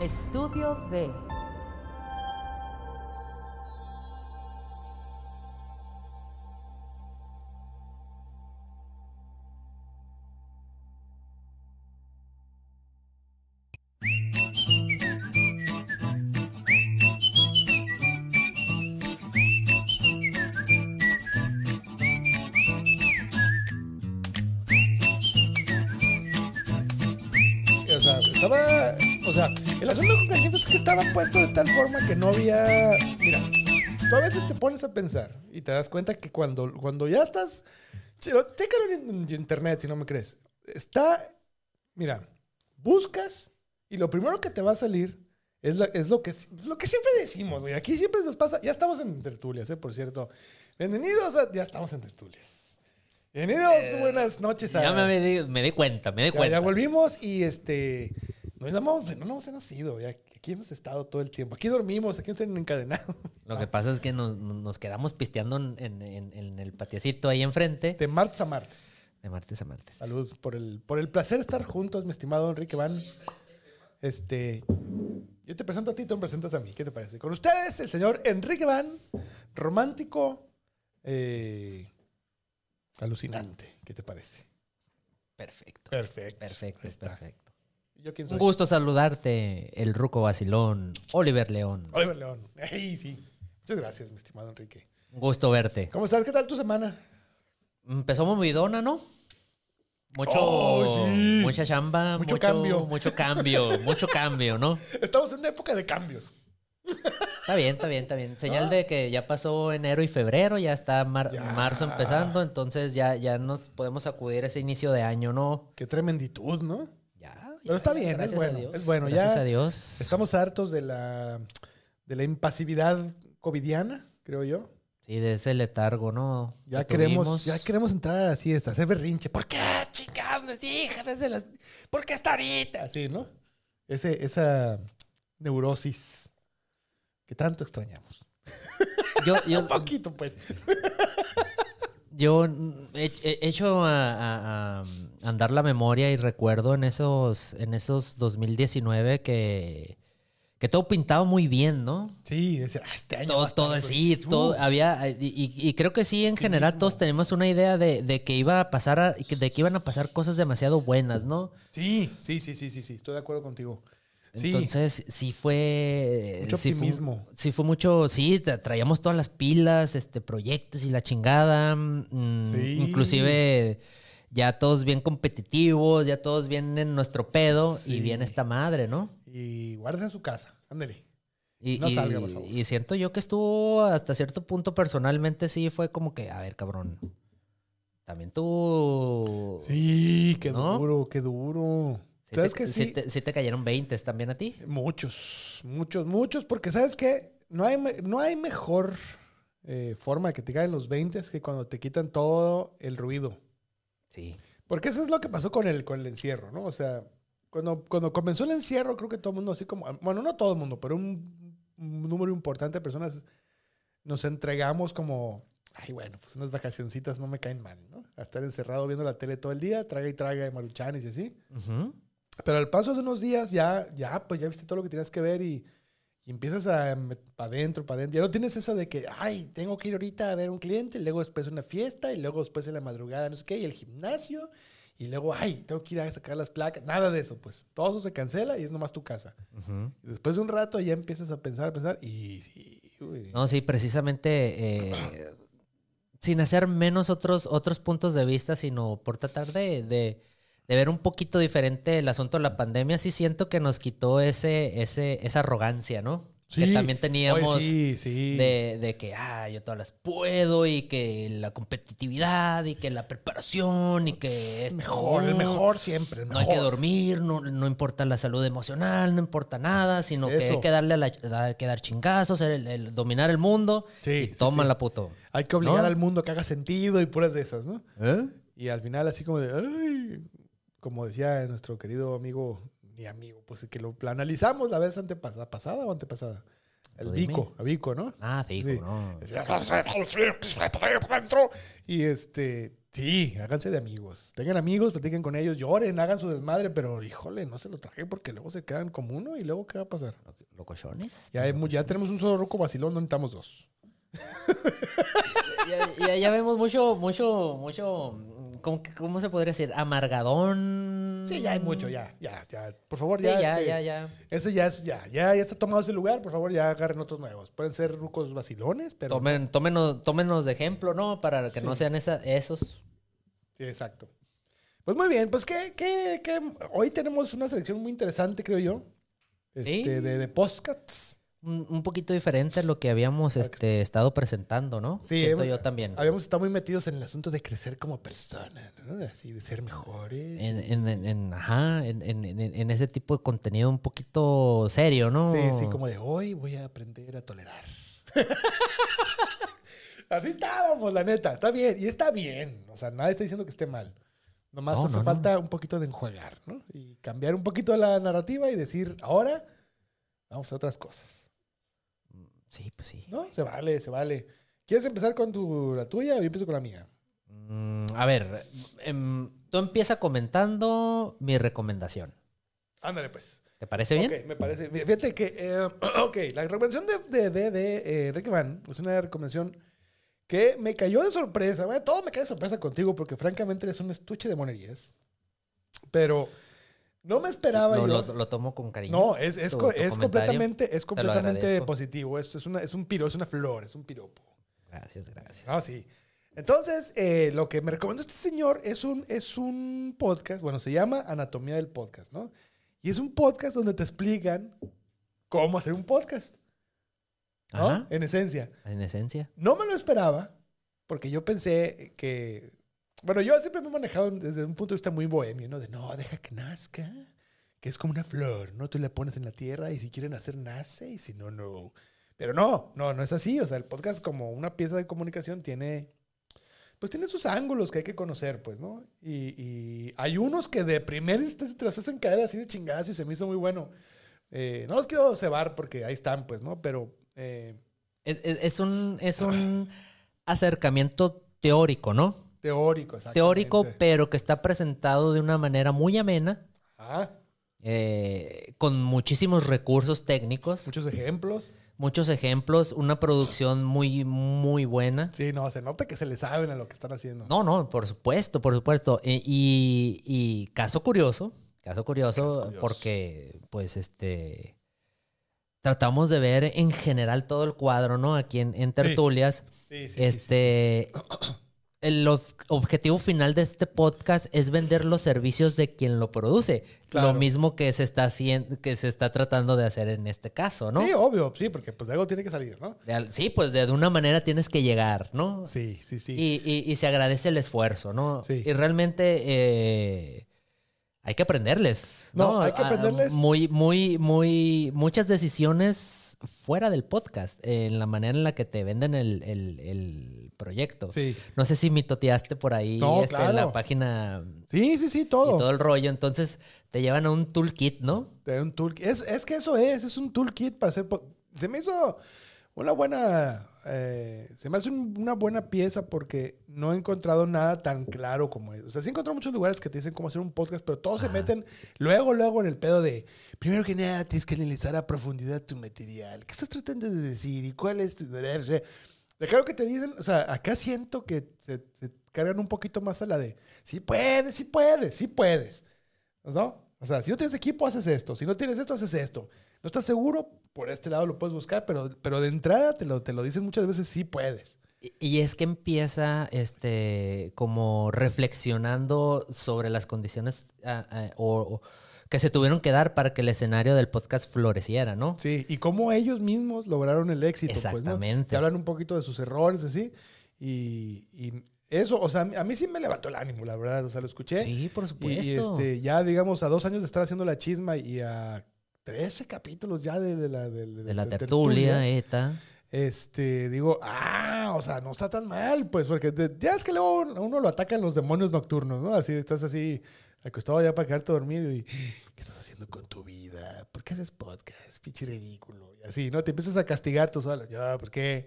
Estudio B. estaba puesto de tal forma que no había. Mira, tú a veces te pones a pensar y te das cuenta que cuando, cuando ya estás. Chécalo en, internet si no me crees. Está. Mira, buscas y lo primero que te va a salir es, la- es lo, que, lo que siempre decimos, güey. Aquí siempre nos pasa. Ya estamos en tertulias, ¿eh? Por cierto. Bienvenidos a. Ya estamos en tertulias. Bienvenidos, buenas noches a. Ya me di, me di cuenta, me di Ya, cuenta. ya volvimos y este. No, no, no nos hemos ido, ya. Aquí hemos estado todo el tiempo. Aquí dormimos, aquí nos tienen encadenados. Lo que pasa es que nos, nos quedamos pisteando en, en- en el patiecito ahí enfrente. De martes a martes. De martes a martes. Salud por el, por el placer de estar juntos, mi estimado Enrique Van. Este. Yo te presento a ti, tú me presentas a mí. ¿Qué te parece? Con ustedes, el señor Enrique Van, romántico, eh, alucinante. ¿Qué te parece? Perfecto. Perfecto. Perfecto, perfecto. ¿Y ¿Yo quién Un gusto saludarte, el Ruco Vacilón, Oliver León. Oliver León. Ey, sí. Muchas gracias, mi estimado Enrique. Un gusto verte. ¿Cómo estás? ¿Qué tal tu semana? Empezó movidona, ¿no? Mucho, Oh, sí. mucha chamba, Mucho mucho, cambio. mucho cambio, mucho cambio, ¿no? Estamos en una época de cambios. Está bien, está bien, está bien. Señal de que ya pasó enero y febrero, ya está mar- Ya. marzo empezando, entonces ya, ya nos podemos acudir a ese inicio de año, ¿no? Qué tremenditud, ¿no? Pero está bien, es a bueno, Dios. es bueno, Gracias ya a Dios. Estamos hartos de la, de la impasividad covidiana, creo yo. Sí, de ese letargo, ¿no? Ya Que queremos, tuvimos. ya queremos entrar así, hasta hacer berrinche. ¿Por qué, chingados, hija? Desde las... ¿Por qué hasta ahorita? Así, ¿no? Ese, esa neurosis que tanto extrañamos. Yo, yo, Un poquito, pues. Yo mm, he, he hecho a, a- a andar la memoria y recuerdo en esos, en esos 2019 que, que todo pintaba muy bien, ¿no? Sí, decir, ah, este año Todo, estar todo así, buenísimo. todo había, y, y- creo que sí, en general todos tenemos una idea de, de que iba a pasar, a- de que iban a pasar cosas demasiado buenas, ¿no? Sí, sí, sí, sí, sí, sí, estoy de acuerdo contigo. Sí, Entonces, sí fue. Mucho sí fue- optimismo. sí fue mucho. Sí, tra- traíamos todas las pilas, este, proyectos y la chingada. mm, Sí. Inclusive ya todos bien competitivos, ya todos bien en nuestro pedo Sí. y bien esta madre, ¿no? y guárdese en su casa, ándele. Y, No y- salga, por favor. y siento yo que estuvo hasta cierto punto personalmente sí fue como que, a ver, cabrón. También tú. Sí, qué ¿No? duro, qué duro. ¿Sabes te, qué? sí Sí, te- cayeron 20 también a ti. muchos, muchos, muchos, porque ¿sabes qué? No hay, no hay mejor eh, forma de que te caigan los 20 que cuando te quitan todo el ruido. Sí. Porque eso es lo que pasó con el, con el encierro, ¿no? O sea, cuando, cuando comenzó el encierro, creo que todo el mundo, así como, bueno, no todo el mundo, pero un, un número importante de personas nos entregamos como, ay, bueno, pues unas vacacioncitas no me caen mal, ¿no? A estar encerrado viendo la tele todo el día, traga y traga de maruchanes y así. Ujú. Pero al paso de unos días ya, ya, pues ya viste todo lo que tenías que ver y, y empiezas a para adentro, para adentro. Ya no tienes eso de que, ay, tengo que ir ahorita a ver un cliente, y luego después una fiesta, y luego después en la madrugada, no sé qué, y el gimnasio, y luego, ay, tengo que ir a sacar las placas. Nada de eso, pues. Todo eso se cancela y es nomás tu casa. Y después de un rato ya empiezas a pensar, a pensar, y sí, güey. No, sí, precisamente eh, sin hacer menos otros, otros puntos de vista, sino por tratar de, de- de ver un poquito diferente el asunto de la pandemia, sí siento que nos quitó ese, ese, esa arrogancia, ¿no? que Sí. también teníamos Oye, sí, sí. de, de que, ah, yo todas las puedo y que la competitividad y que la preparación y que es mejor, el mejor siempre, el no mejor. hay que dormir, no, no importa la salud emocional, no importa nada, sino que hay que darle a la, da- que dar chingazos, el, el dominar el mundo Sí, y tómala, sí. puto. Hay que obligar ¿No? al mundo a que haga sentido y puras de esas, ¿no? ¿Eh? Y al final, así como de, ay, como decía nuestro querido amigo, mi amigo, pues que lo, lo analizamos la vez antepasada, pasada o antepasada. El. Vico, a Vico, ¿no? Ah, sí, Sí. no. Y este, Sí, háganse de amigos. Tengan amigos, platiquen con ellos, lloren, hagan su desmadre, pero híjole, no se lo traje porque luego se quedan como uno y luego ¿qué va a pasar? ¿Locochones? Ya, hay ya tenemos un solo roco vacilón, no necesitamos dos. ya, ya- ya vemos mucho, mucho, mucho. ¿Cómo, se podría decir? Amargadón. Sí, ya hay mucho, ya, ya, ya. Por favor, Sí, ya. ya, este, ya, ya. Ese ya es, ya, ya, ya está tomado ese lugar, por favor, ya agarren otros nuevos. Pueden ser rucos vacilones, pero. Tomen, tómenos, tómenos de ejemplo, ¿no? Para que no sean esa- esos. Sí, exacto. Pues muy bien, pues que, que, que hoy tenemos una selección muy interesante, creo yo. Este, Sí. de, de podcasts. Un, un poquito diferente a lo que habíamos este, estado presentando, ¿no? Sí, Siento hemos- yo también. Habíamos estado muy metidos en el asunto de crecer como persona, ¿no? Así, de ser mejores. En, en- en- en- ajá, en, en- en- en ese tipo de contenido un poquito serio, ¿no? Sí, sí, como de hoy voy a aprender a tolerar. Así estábamos, la neta. Está bien. Y está bien. O sea, nadie está diciendo que esté mal. Nomás No, hace no, no. falta un poquito de enjuagar, ¿no? Y cambiar un poquito la narrativa y decir, ahora vamos a otras cosas. Sí, pues sí. ¿No? Se vale, se vale. ¿Quieres empezar con tu, la tuya o yo empiezo con la mía? Mm, a ver, em, tú empieza comentando mi recomendación. Ándale, pues. ¿Te parece bien? Ok, me parece. Fíjate que, eh, ok, la recomendación de, de, de, de, eh, Van es una recomendación que me cayó de sorpresa. Bueno, todo me cae de sorpresa contigo porque francamente eres un estuche de monerías. Pero no me esperaba Lo, yo. lo- lo tomo con cariño. no, es, es, tu- co- tu es completamente, es completamente positivo. Esto es, una, es un piro, es una flor, es un piropo. Gracias, gracias. Ah, sí. Entonces, eh, lo que me recomendó este señor es un, es un podcast, bueno, se llama Anatomía del Podcast, ¿no? Y es un podcast donde te explican cómo hacer un podcast, ¿no? Ajá, En esencia. en esencia. No me lo esperaba, porque yo pensé que, bueno, yo siempre me he manejado desde un punto de vista muy bohemio, ¿no? De, no, deja que nazca, que es como una flor, ¿no? Tú la pones en la tierra y si quieren nacer, nace, y si no, no. Pero no, no, no es así. O sea, el podcast como una pieza de comunicación tiene, pues tiene sus ángulos que hay que conocer, pues, ¿no? Y, y hay unos que de primer instante te las hacen caer así de chingadas y se me hizo muy bueno. Eh, no los quiero cebar porque ahí están, pues, ¿no? Pero... eh, Es, es- es un, es un acercamiento teórico, ¿no? Teórico, exactamente. Teórico, pero que está presentado de una manera muy amena, Ajá. eh, con muchísimos recursos técnicos, Muchos ejemplos. muchos ejemplos, una producción muy, muy buena. Sí, no, se nota que se le saben a lo que están haciendo. No, no, por supuesto, por supuesto. E- Y, y caso curioso, caso curioso, Caso curioso. porque pues este tratamos de ver en general todo el cuadro, ¿no? Aquí en, en tertulias. Sí, sí, sí, sí, este el ob- objetivo final de este podcast es vender los servicios de quien lo produce. Claro. Lo mismo que se está haciendo, que se está tratando de hacer en este caso, ¿no? Sí, obvio, sí, porque pues de algo tiene que salir, ¿no? De sí, pues de, de una manera tienes que llegar, ¿no? Sí, sí, sí. Y, y- y se agradece el esfuerzo, ¿no? Sí. Y realmente eh, hay que aprenderles. No, No, hay que Ah, aprenderles. Muy, muy, muy. Muchas decisiones fuera del podcast, en la manera en la que te venden el, el- el proyecto. Sí, No sé si mitoteaste por ahí No, este, claro. la página sí, sí, sí, y todo. todo el rollo. Entonces te llevan a un toolkit, ¿no? Da un toolkit. Es, es que eso es, es un toolkit para hacer... Se me hizo una buena... eh, se me hace un- una buena pieza porque no he encontrado nada tan claro como eso. O sea, sí he encontrado muchos lugares que te dicen cómo hacer un podcast, pero todos se Ajá. meten luego, luego en el pedo de... Primero que nada, tienes que analizar a profundidad tu material. ¿Qué estás tratando de decir? ¿Y cuál es tu... Claro que te dicen, o sea, acá siento que se, se cargan un poquito más a la de, sí puedes, sí puedes, sí puedes. ¿No? O sea, si no tienes equipo, haces esto. Si no tienes esto, haces esto. No estás seguro, por este lado lo puedes buscar, pero, pero de entrada te lo, te lo dicen muchas veces, sí puedes. Y- Y es que empieza este como reflexionando sobre las condiciones ah, ah, o, o que se tuvieron que dar para que el escenario del podcast floreciera, ¿no? Sí, y cómo ellos mismos lograron el éxito. Pues, ¿no? Exactamente. Te hablan un poquito de sus errores, así. Y, y eso, o sea, a mí sí me levantó el ánimo, la verdad. O sea, lo escuché. Sí, por Y, supuesto. y, este, ya, digamos, a dos años de estar haciendo la chisma y a 13 capítulos ya de, de la, de, de la tertulia, ETA. este, digo, ah, o sea, no está tan mal, pues, porque ya es que luego uno lo atacan los demonios nocturnos, ¿no? Así, estás así, acostado ya para quedarte dormido y, ¿qué estás haciendo con tu vida? ¿Por qué haces podcast? Pinche ridículo. Y así, ¿no? Te empiezas a castigar tú solo. Yo, ¿por qué?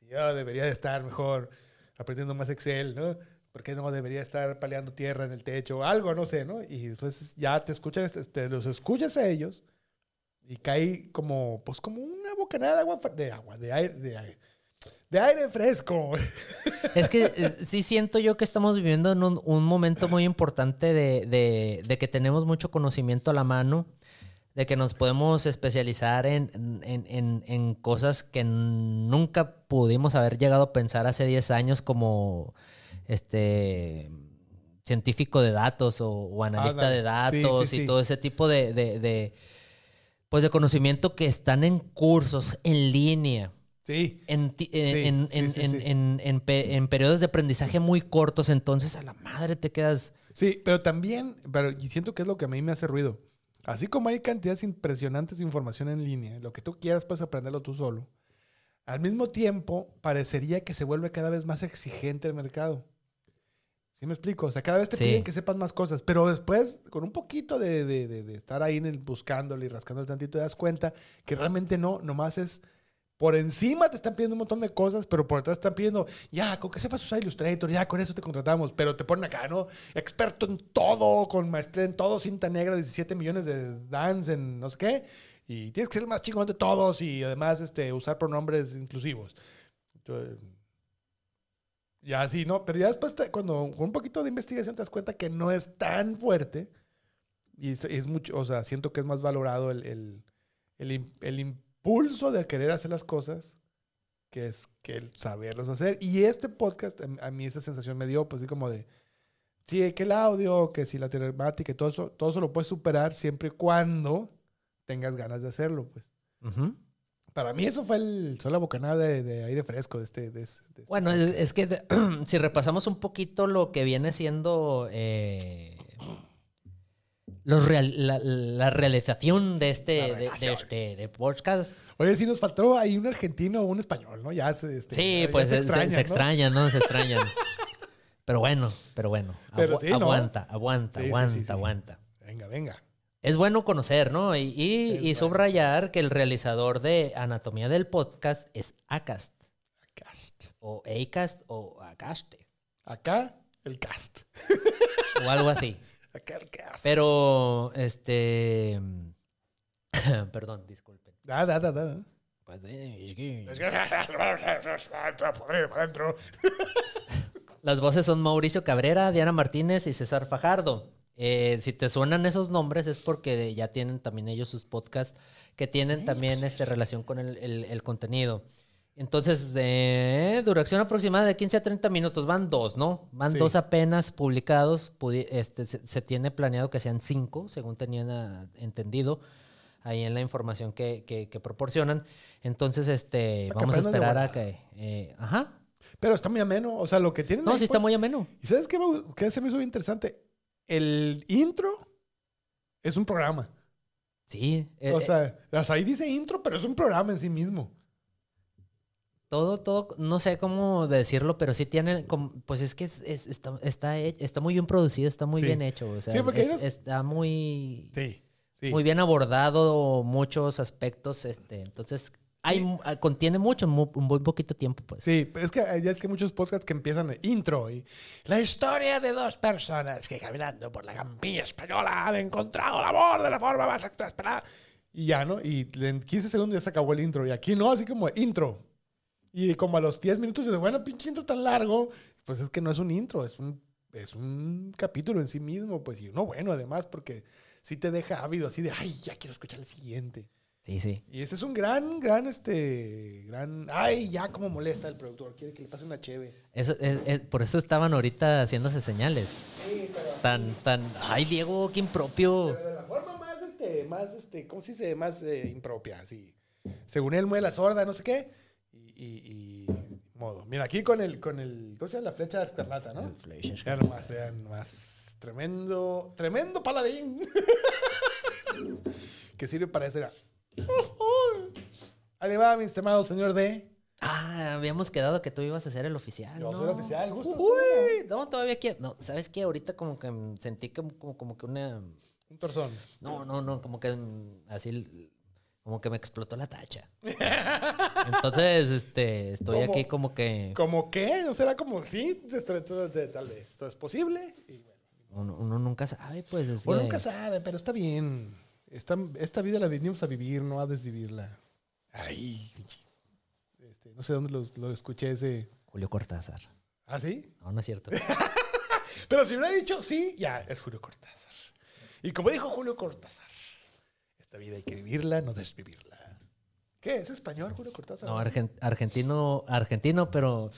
Yo debería de estar mejor aprendiendo más Excel, ¿no? ¿Por qué no debería estar paleando tierra en el techo algo? No sé, ¿no? Y después ya te escuchan, te los escuchas a ellos y cae como, pues como una bocanada de agua, de agua, de aire, de aire, de aire fresco. Es que eh, sí siento yo que estamos viviendo en un, un momento muy importante de, de- de que tenemos mucho conocimiento a la mano, de que nos podemos especializar en, en- en- en cosas que nunca pudimos haber llegado a pensar hace 10 años como este científico de datos o, o analista de Sí, datos sí, y todo ese tipo de, pues de conocimiento que están en cursos en línea Sí. en, ti- Sí, en, sí, en- sí, en- sí. en- en pe- en periodos de aprendizaje muy cortos, entonces a la madre te quedas. Sí, pero también, pero, y siento que es lo que a mí me hace ruido. Así como hay cantidades impresionantes de información en línea, lo que tú quieras puedes aprenderlo tú solo. Al mismo tiempo, parecería que se vuelve cada vez más exigente el mercado. ¿Sí me explico? O sea, cada vez te Sí. piden que sepas más cosas, pero después, con un poquito de, de- de- de estar ahí en el, buscándole y rascándole tantito, te das cuenta que realmente no, nomás es por encima te están pidiendo un montón de cosas, pero por detrás están pidiendo, ya, con que sepas usar Illustrator, ya, con eso te contratamos. Pero te ponen acá, ¿no? Experto en todo, con maestría en todo, cinta negra, 17 millones de dance en no sé qué. Y tienes que ser el más chingón de todos y además este, usar pronombres inclusivos. Entonces, ya sí, ¿no? Pero ya después, te- cuando con un poquito de investigación te das cuenta que no es tan fuerte. Y es, es mucho, o sea, siento que es más valorado el, el, el, el impulso de querer hacer las cosas que es que el saberlas hacer. Y este podcast, a, a mí esa sensación me dio, pues así como de, sí, que el audio, que si la telemática y todo eso, todo eso lo puedes superar siempre y cuando tengas ganas de hacerlo, pues. Ujú. Para mí eso fue el, fue la bocanada de, de aire fresco de este... De, este- de este Bueno, es que si repasamos un poquito lo que viene siendo eh, los real- la, la realización de este, de, este de podcast. Oye, sí nos faltó ahí un argentino o un español, ¿no? Ya se, este, Sí, ya- pues se, se- extrañan, se ¿no? extrañan, ¿no? Se extrañan. Pero bueno, pero bueno. Aguanta, aguanta, Sí, aguanta, sí. aguanta. Venga, venga. Es bueno conocer, ¿no? Y, bueno. subrayar que el realizador de Anatomía del Podcast es Acast, Cast. o Acast, o Acaste, Acá, el cast. o algo así. Acá el cast. Pero, este. Perdón, disculpen. Da, da, da, da. Pues, eh, es que- Adentro. Las voces son Mauricio Cabrera, Diana Martínez y César Fajardo. Eh, si te suenan esos nombres es porque ya tienen también ellos sus podcasts que tienen también este, relación con el, el- el contenido. Entonces, eh, duración aproximada de 15 a 30 minutos. Van dos, ¿no? Van Sí. dos apenas publicados. Este, se, se tiene planeado que sean cinco, según tenían entendido ahí en la información que, que- que proporcionan. Entonces, este, Para vamos a esperar a que... eh, ajá. Pero está muy ameno. O sea, lo que tienen. No, ahí, sí está pues- muy ameno. ¿Y sabes qué, qué se me hizo bien interesante? El intro es un programa. Sí. eh, o eh, sea, o sea, ahí dice intro, pero es un programa en sí mismo. Todo, todo, no sé cómo decirlo, pero sí tiene, pues es que es- es- está, está, está muy bien producido, está muy Sí. bien hecho. O sea, Sí, porque es- está muy, Sí. Sí. muy bien abordado muchos aspectos. Este, entonces, hay, Sí. ah, contiene mucho, en mu- un muy poquito tiempo, pues. Sí, pero es que ya es que muchos podcasts que empiezan de intro y la historia de dos personas que caminando por la campiña española han encontrado el amor de la forma más exasperada. Y ya, ¿no? Y en 15 segundos ya se acabó el intro. Y aquí no, así como intro. Y como a los 10 minutos de bueno, pinche intro tan largo, pues es que no es un intro, es un, es un capítulo en sí mismo, pues y uno bueno además, porque sí te deja ávido, así de, ay, ya quiero escuchar el siguiente. Sí, sí. Y ese es un gran, gran, este, gran... Ay, ya como molesta el productor, quiere que le pase una cheve. Eso, es- es- por eso estaban ahorita haciéndose señales. Tan, tan, ay, Diego, qué impropio. Pero de la forma más, este, más, este, ¿cómo se dice? Más eh, impropia, así. Según él mueve la sorda, no sé qué. Y, y, y modo. Mira, aquí con el, con el, ¿cómo se llama? La flecha de escarlata, ¿no? Vean nomás, vean nomás. Tremendo, tremendo paladín. que sirve para eso. Ahí va, mi estimado señor D. Ah, habíamos quedado que tú ibas a ser el oficial. Yo ¿no? soy el oficial, ¿gustas tú? Uy, no, todavía quiero. No, ¿sabes qué? Ahorita como que sentí como, como, como que una. Un torzón. No, no, no, como que así. como que me explotó la tacha. Entonces, este, estoy ¿Cómo? aquí como que ¿Como qué? ¿No será como sí? Tal vez. Esto es posible. Y bueno, uno, uno nunca sabe, pues. Es uno nunca sabe, pero está bien. Esta, esta vida la venimos a vivir, no a desvivirla. Ay, este, no sé dónde lo, lo escuché ese. Julio Cortázar. ¿Ah, sí? No, no es cierto. Pero si hubiera dicho sí, ya es Julio Cortázar. Y como dijo Julio Cortázar, esta vida hay que vivirla, no desvivirla. ¿Qué? ¿Es español, Julio Cortázar? No, argen- argentino, argentino, pero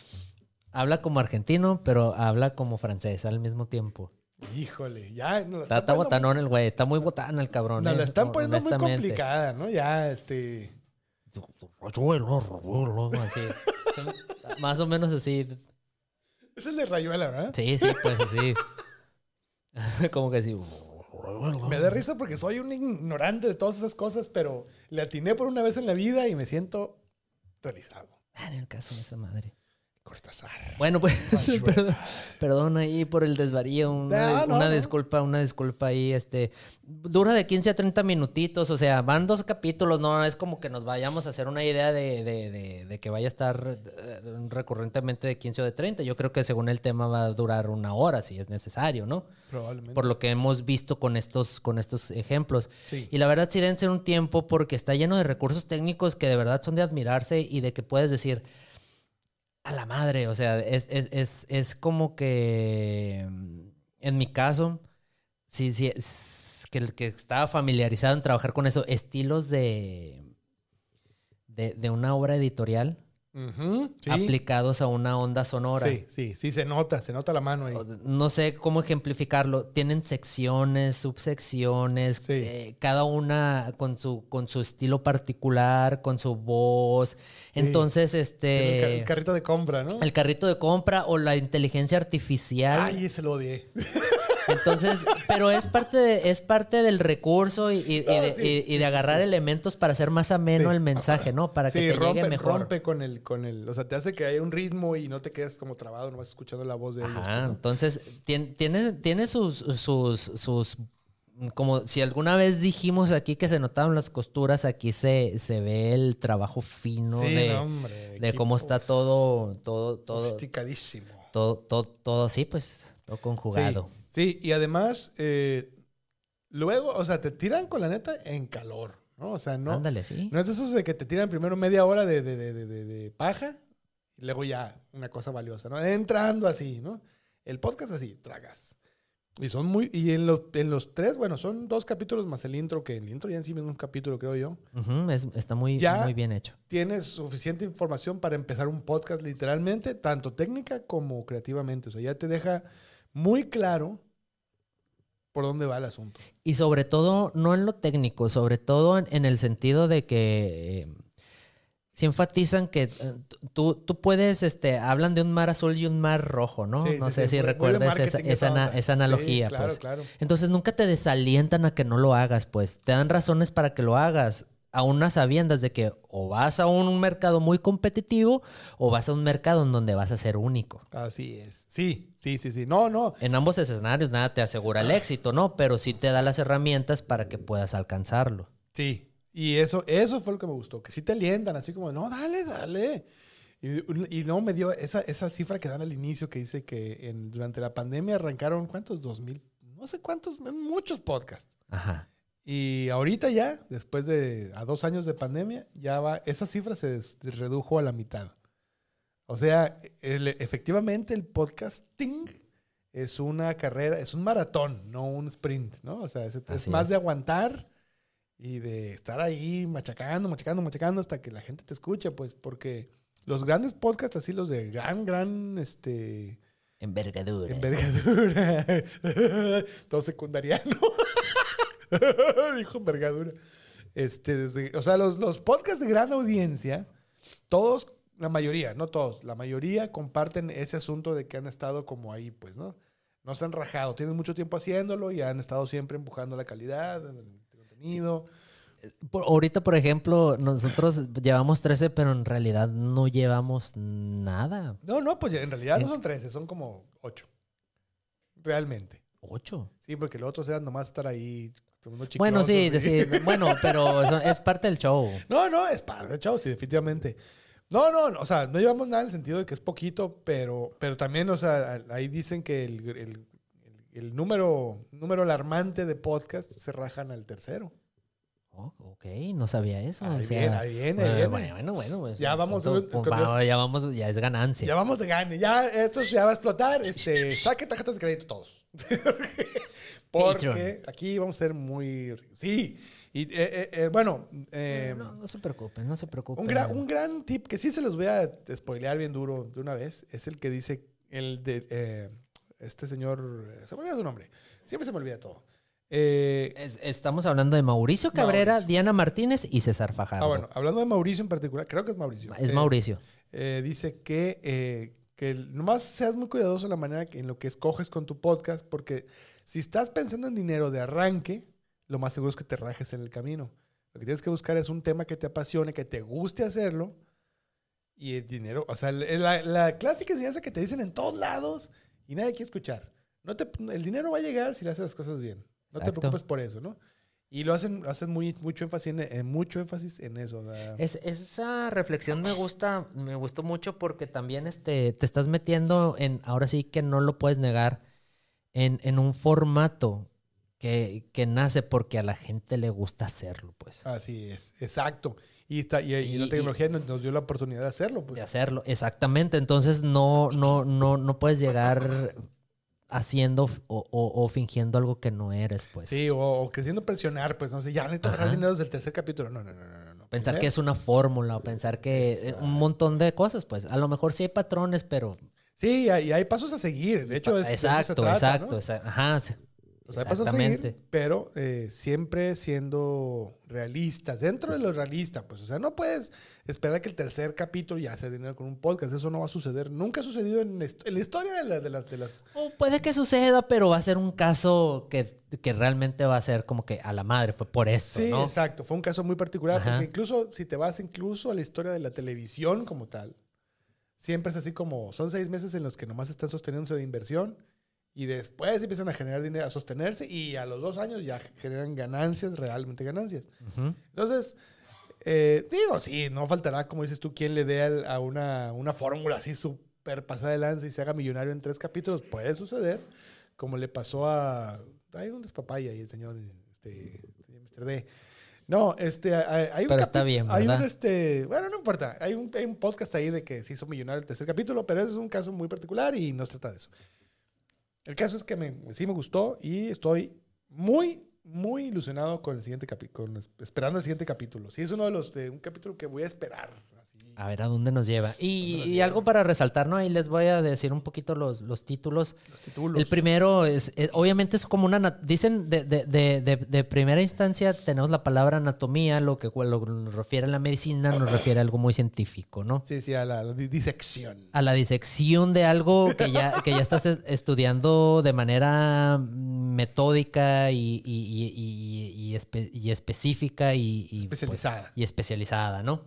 habla como argentino, pero habla como francés al mismo tiempo. Híjole, ya nos la Está, está poniendo- botanón el güey, está muy botana el cabrón. Nos eh, la están poniendo muy complicada, ¿no? Ya, este. Así. Más o menos así. Es el de Rayuela, ¿verdad? Sí, sí, pues sí. Como que sí. Me da risa porque soy un ignorante de todas esas cosas, pero le atiné por una vez en la vida y me siento realizado. Ah, En el caso de esa madre. Cortázar. Bueno, pues, perdón, perdón ahí por el desvarío. Una, No, no, una no. disculpa, una disculpa ahí. Este, dura de 15 a 30 minutitos, o sea, van dos capítulos, no es como que nos vayamos a hacer una idea de, de- de- de que vaya a estar eh, recurrentemente de 15 o de 30. Yo creo que según el tema va a durar una hora, si es necesario, ¿no? Probablemente. Por lo que hemos visto con estos, con estos ejemplos. Sí. Y la verdad sí dense un tiempo porque está lleno de recursos técnicos que de verdad son de admirarse y de que puedes decir, a la madre, o sea, es, es, es, es como que, en mi caso, sí, sí, es que, el que estaba familiarizado en trabajar con eso, estilos de, de, de una obra editorial Sí. aplicados a una onda sonora. Sí, sí, sí, se nota, se nota la mano ahí. No sé cómo ejemplificarlo. Tienen secciones, subsecciones, Sí. eh, cada una con su, con su estilo particular, con su voz. Entonces, este. El carrito de compra, ¿no? el carrito de compra o la inteligencia artificial. Ay, ese lo odié. Entonces, pero es parte, de- es parte del recurso y, y- y No, de, sí, y- y sí, de sí, agarrar sí. elementos para hacer más ameno Sí. el mensaje, ¿no? Para que sí, te rompe, llegue mejor. rompe con el, con el. O sea, te hace que haya un ritmo y no te quedes como trabado, no vas escuchando la voz de ellos. ¿no? entonces tien- tiene, tiene sus, sus, sus, como si alguna vez dijimos aquí que se notaban las costuras, aquí se, se ve el trabajo fino Sí, de, no, hombre, de cómo está todo, todo, todo, Sofisticadísimo. todo, todo, todo así, pues, todo conjugado. Sí, sí, y además, eh, luego, o sea, te tiran con la neta en calor, ¿no? O sea, no, Ándale, sí. no es de esos de que te tiran primero media hora de, de, de, de- paja y luego ya una cosa valiosa, ¿no? Entrando así, ¿no? El podcast así, tragas. Y son muy, y en, los en los tres, bueno, son dos capítulos más el intro, que el intro ya en sí mismo es un capítulo, creo yo. Es- está muy, Ya- muy bien hecho. Tienes suficiente información para empezar un podcast literalmente, tanto técnica como creativamente. O sea, ya te deja muy claro por dónde va el asunto. Y sobre todo, no en lo técnico, sobre todo en, en el sentido de que eh, se enfatizan que eh, tú, tú puedes, este, hablan de un mar azul y un mar rojo, ¿no? Sí, no sí, sé sí, si recuerdas esa, esa ana- analogía, claro, pues. claro. Entonces nunca te desalientan a que no lo hagas, pues. Te dan razones para que lo hagas, a unas sabiendas de que o vas a un mercado muy competitivo o vas a un mercado en donde vas a ser único. Así es. Sí, sí, sí, sí. No, no. En ambos escenarios nada te asegura el éxito, ¿no? Pero sí te da las herramientas para que puedas alcanzarlo. Sí. Y eso, eso fue lo que me gustó. Que sí te alientan, así como, no, dale, dale. Y, y luego me dio esa, esa cifra que dan al inicio que dice que en, durante la pandemia arrancaron, ¿cuántos? Dos mil, no sé cuántos, muchos podcasts. Ajá. Y ahorita ya, después de a dos años de pandemia, ya va, esa cifra se des- redujo a la mitad. O sea, el- efectivamente el podcasting es una carrera, es un maratón, no un sprint, ¿no? O sea, es, es más es. de aguantar y de estar ahí machacando, machacando, machacando hasta que la gente te escuche, pues, porque los grandes podcasts, así los de gran, gran, este, Envergadura. envergadura, todo secundariano. Dijo envergadura. Este, desde- o sea, los, los podcasts de gran audiencia, todos, la mayoría, no todos, la mayoría comparten ese asunto de que han estado como ahí, pues, ¿no? No se han rajado, tienen mucho tiempo haciéndolo y han estado siempre empujando la calidad del contenido. Por- ahorita, por ejemplo, nosotros llevamos 13, pero en realidad no llevamos nada. No, no, pues en realidad no En- son 13, son como 8. Realmente. ¿Ocho? Sí, porque los otros eran nomás estar ahí Bueno, sí, sí, bueno, pero es parte del show. No, no, es parte del show, sí, definitivamente. No, no, no, o sea, no llevamos nada en el sentido de que es poquito, pero, pero también, o sea, ahí dicen que el, el- el- número, número alarmante de podcast se rajan al tercero. Oh, ok, no sabía eso. Ahí o sea, viene, ahí viene, bueno, viene. Bueno, bueno, pues, Ya vamos, punto- va, ya vamos, ya es ganancia. Ya vamos de gane, ya esto ya va a explotar. Este, saque tarjetas de crédito todos. Porque aquí vamos a ser muy. Sí. Y eh, eh, eh, bueno, eh, no, no se preocupen, no se preocupen. un, gran, un gran tip que sí se los voy a spoilear bien duro de una vez es el que dice el de eh, este señor. Se me olvida su nombre. Siempre se me olvida todo. Eh, Es- estamos hablando de Mauricio Cabrera, Mauricio. Diana Martínez y César Fajardo. ah, bueno, hablando de Mauricio en particular, creo que es Mauricio. Es Eh, Mauricio. eh, dice que, eh, que nomás seas muy cuidadoso en la manera en lo que escoges con tu podcast, porque si estás pensando en dinero de arranque, lo más seguro es que te rajes en el camino. Lo que tienes que buscar es un tema que te apasione, que te guste hacerlo, y el dinero, o sea, la, la clásica enseñanza que te dicen en todos lados y nadie quiere escuchar. No te, el dinero va a llegar si le haces las cosas bien. No te Exacto. preocupes por eso, ¿no? Y lo hacen, hacen muy, mucho, énfasis en, en mucho énfasis en eso. o sea, Es- esa reflexión me gusta, me gustó mucho porque también este, te estás metiendo en, ahora sí que no lo puedes negar, en, en un formato que, que nace porque a la gente le gusta hacerlo, pues. Así es, exacto. Y, está, y, y Y- la tecnología nos, nos dio la oportunidad de hacerlo. Pues. de hacerlo, exactamente. Entonces no, no, no, no puedes llegar haciendo o, o- o fingiendo algo que no eres, pues. Sí, o, o creciendo presionar, pues no sé, ya necesito ganar dinero desde el tercer capítulo. No, no, no, no. no. Pensar que es una fórmula o pensar que eh, Exacto. un montón de cosas, pues. A lo mejor sí hay patrones, pero Sí, y hay, hay pasos a seguir. De hecho, es, de eso se exacto, trata, exacto, ajá, sea, hay pasos a seguir, pero eh, siempre siendo realistas, dentro de lo realista, pues. O sea, no puedes esperar que el tercer capítulo ya sea dinero con un podcast. Eso no va a suceder. Nunca ha sucedido en, en la historia de, la- de las... De las O puede que suceda, pero va a ser un caso que, que realmente va a ser como que a la madre fue por esto, sí, ¿no? exacto. Fue un caso muy particular, Ajá. porque incluso si te vas incluso a la historia de la televisión como tal, siempre es así como, son seis meses en los que nomás están sosteniéndose de inversión y después empiezan a generar dinero, a sostenerse y a los dos años ya generan ganancias, realmente ganancias. Entonces, eh, digo, sí, no faltará, como dices tú, quien le dé a una, una fórmula así súper pasada de lanza y se haga millonario en tres capítulos. Puede suceder, como le pasó a... Hay un despapaya ahí, el señor, este, señor Mr. D. No, este, hay un Pero está bien, Hay un, ¿verdad? este, bueno, no importa. Hay un, hay un podcast ahí de que se hizo millonario el tercer capítulo, pero ese es un caso muy particular y no se trata de eso. El caso es que me, sí me gustó y estoy muy, muy ilusionado con el siguiente capítulo, esperando el siguiente capítulo. Sí, es uno de los de un capítulo que voy a esperar. A ver a dónde nos lleva. Y, ¿Dónde nos y lleva? algo para resaltar, ¿no? Ahí les voy a decir un poquito los, los títulos. Los títulos. El primero es, es- obviamente es como una, dicen de, de- de- de- de primera instancia tenemos la palabra anatomía, lo que lo que nos refiere a la medicina, nos refiere a algo muy científico, ¿no? Sí, sí, a la, la di- disección. A la disección de algo que ya, que ya estás es- estudiando de manera metódica y, y- y- y- y espe- y específica y, y, pues, Especializada. y especializada, ¿no?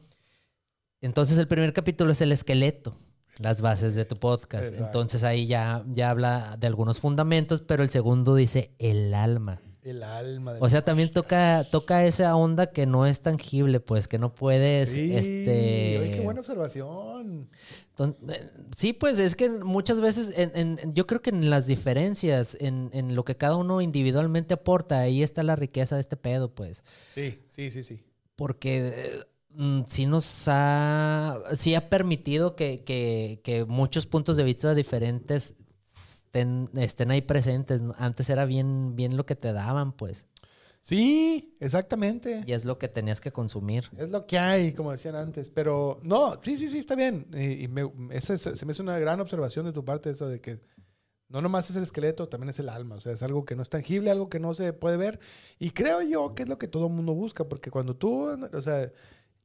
Entonces el primer capítulo es el esqueleto, las bases de tu podcast. Exacto. Entonces ahí ya, ya habla de algunos fundamentos, pero el segundo dice el alma. El alma. del O sea, también toca, toca esa onda que no es tangible, pues, que no puedes, Sí, este... oye, qué buena observación. Eh, Sí, pues es que muchas veces, en, en- yo creo que en las diferencias, en, en lo que cada uno individualmente aporta, ahí está la riqueza de este pedo, pues. Sí, sí, sí, sí. Porque eh, sí nos ha, sí ha permitido que, que- que muchos puntos de vista diferentes estén, estén ahí presentes. Antes era bien, bien lo que te daban, pues. Sí, exactamente. Y es lo que tenías que consumir. Es lo que hay, como decían antes. Pero no, sí, sí, sí, está bien. Y, y me, esa se me hace una gran observación de tu parte, eso de que no nomás es el esqueleto, también es el alma. O sea, es algo que no es tangible, algo que no se puede ver. Y creo yo que es lo que todo el mundo busca, porque cuando tú, o sea,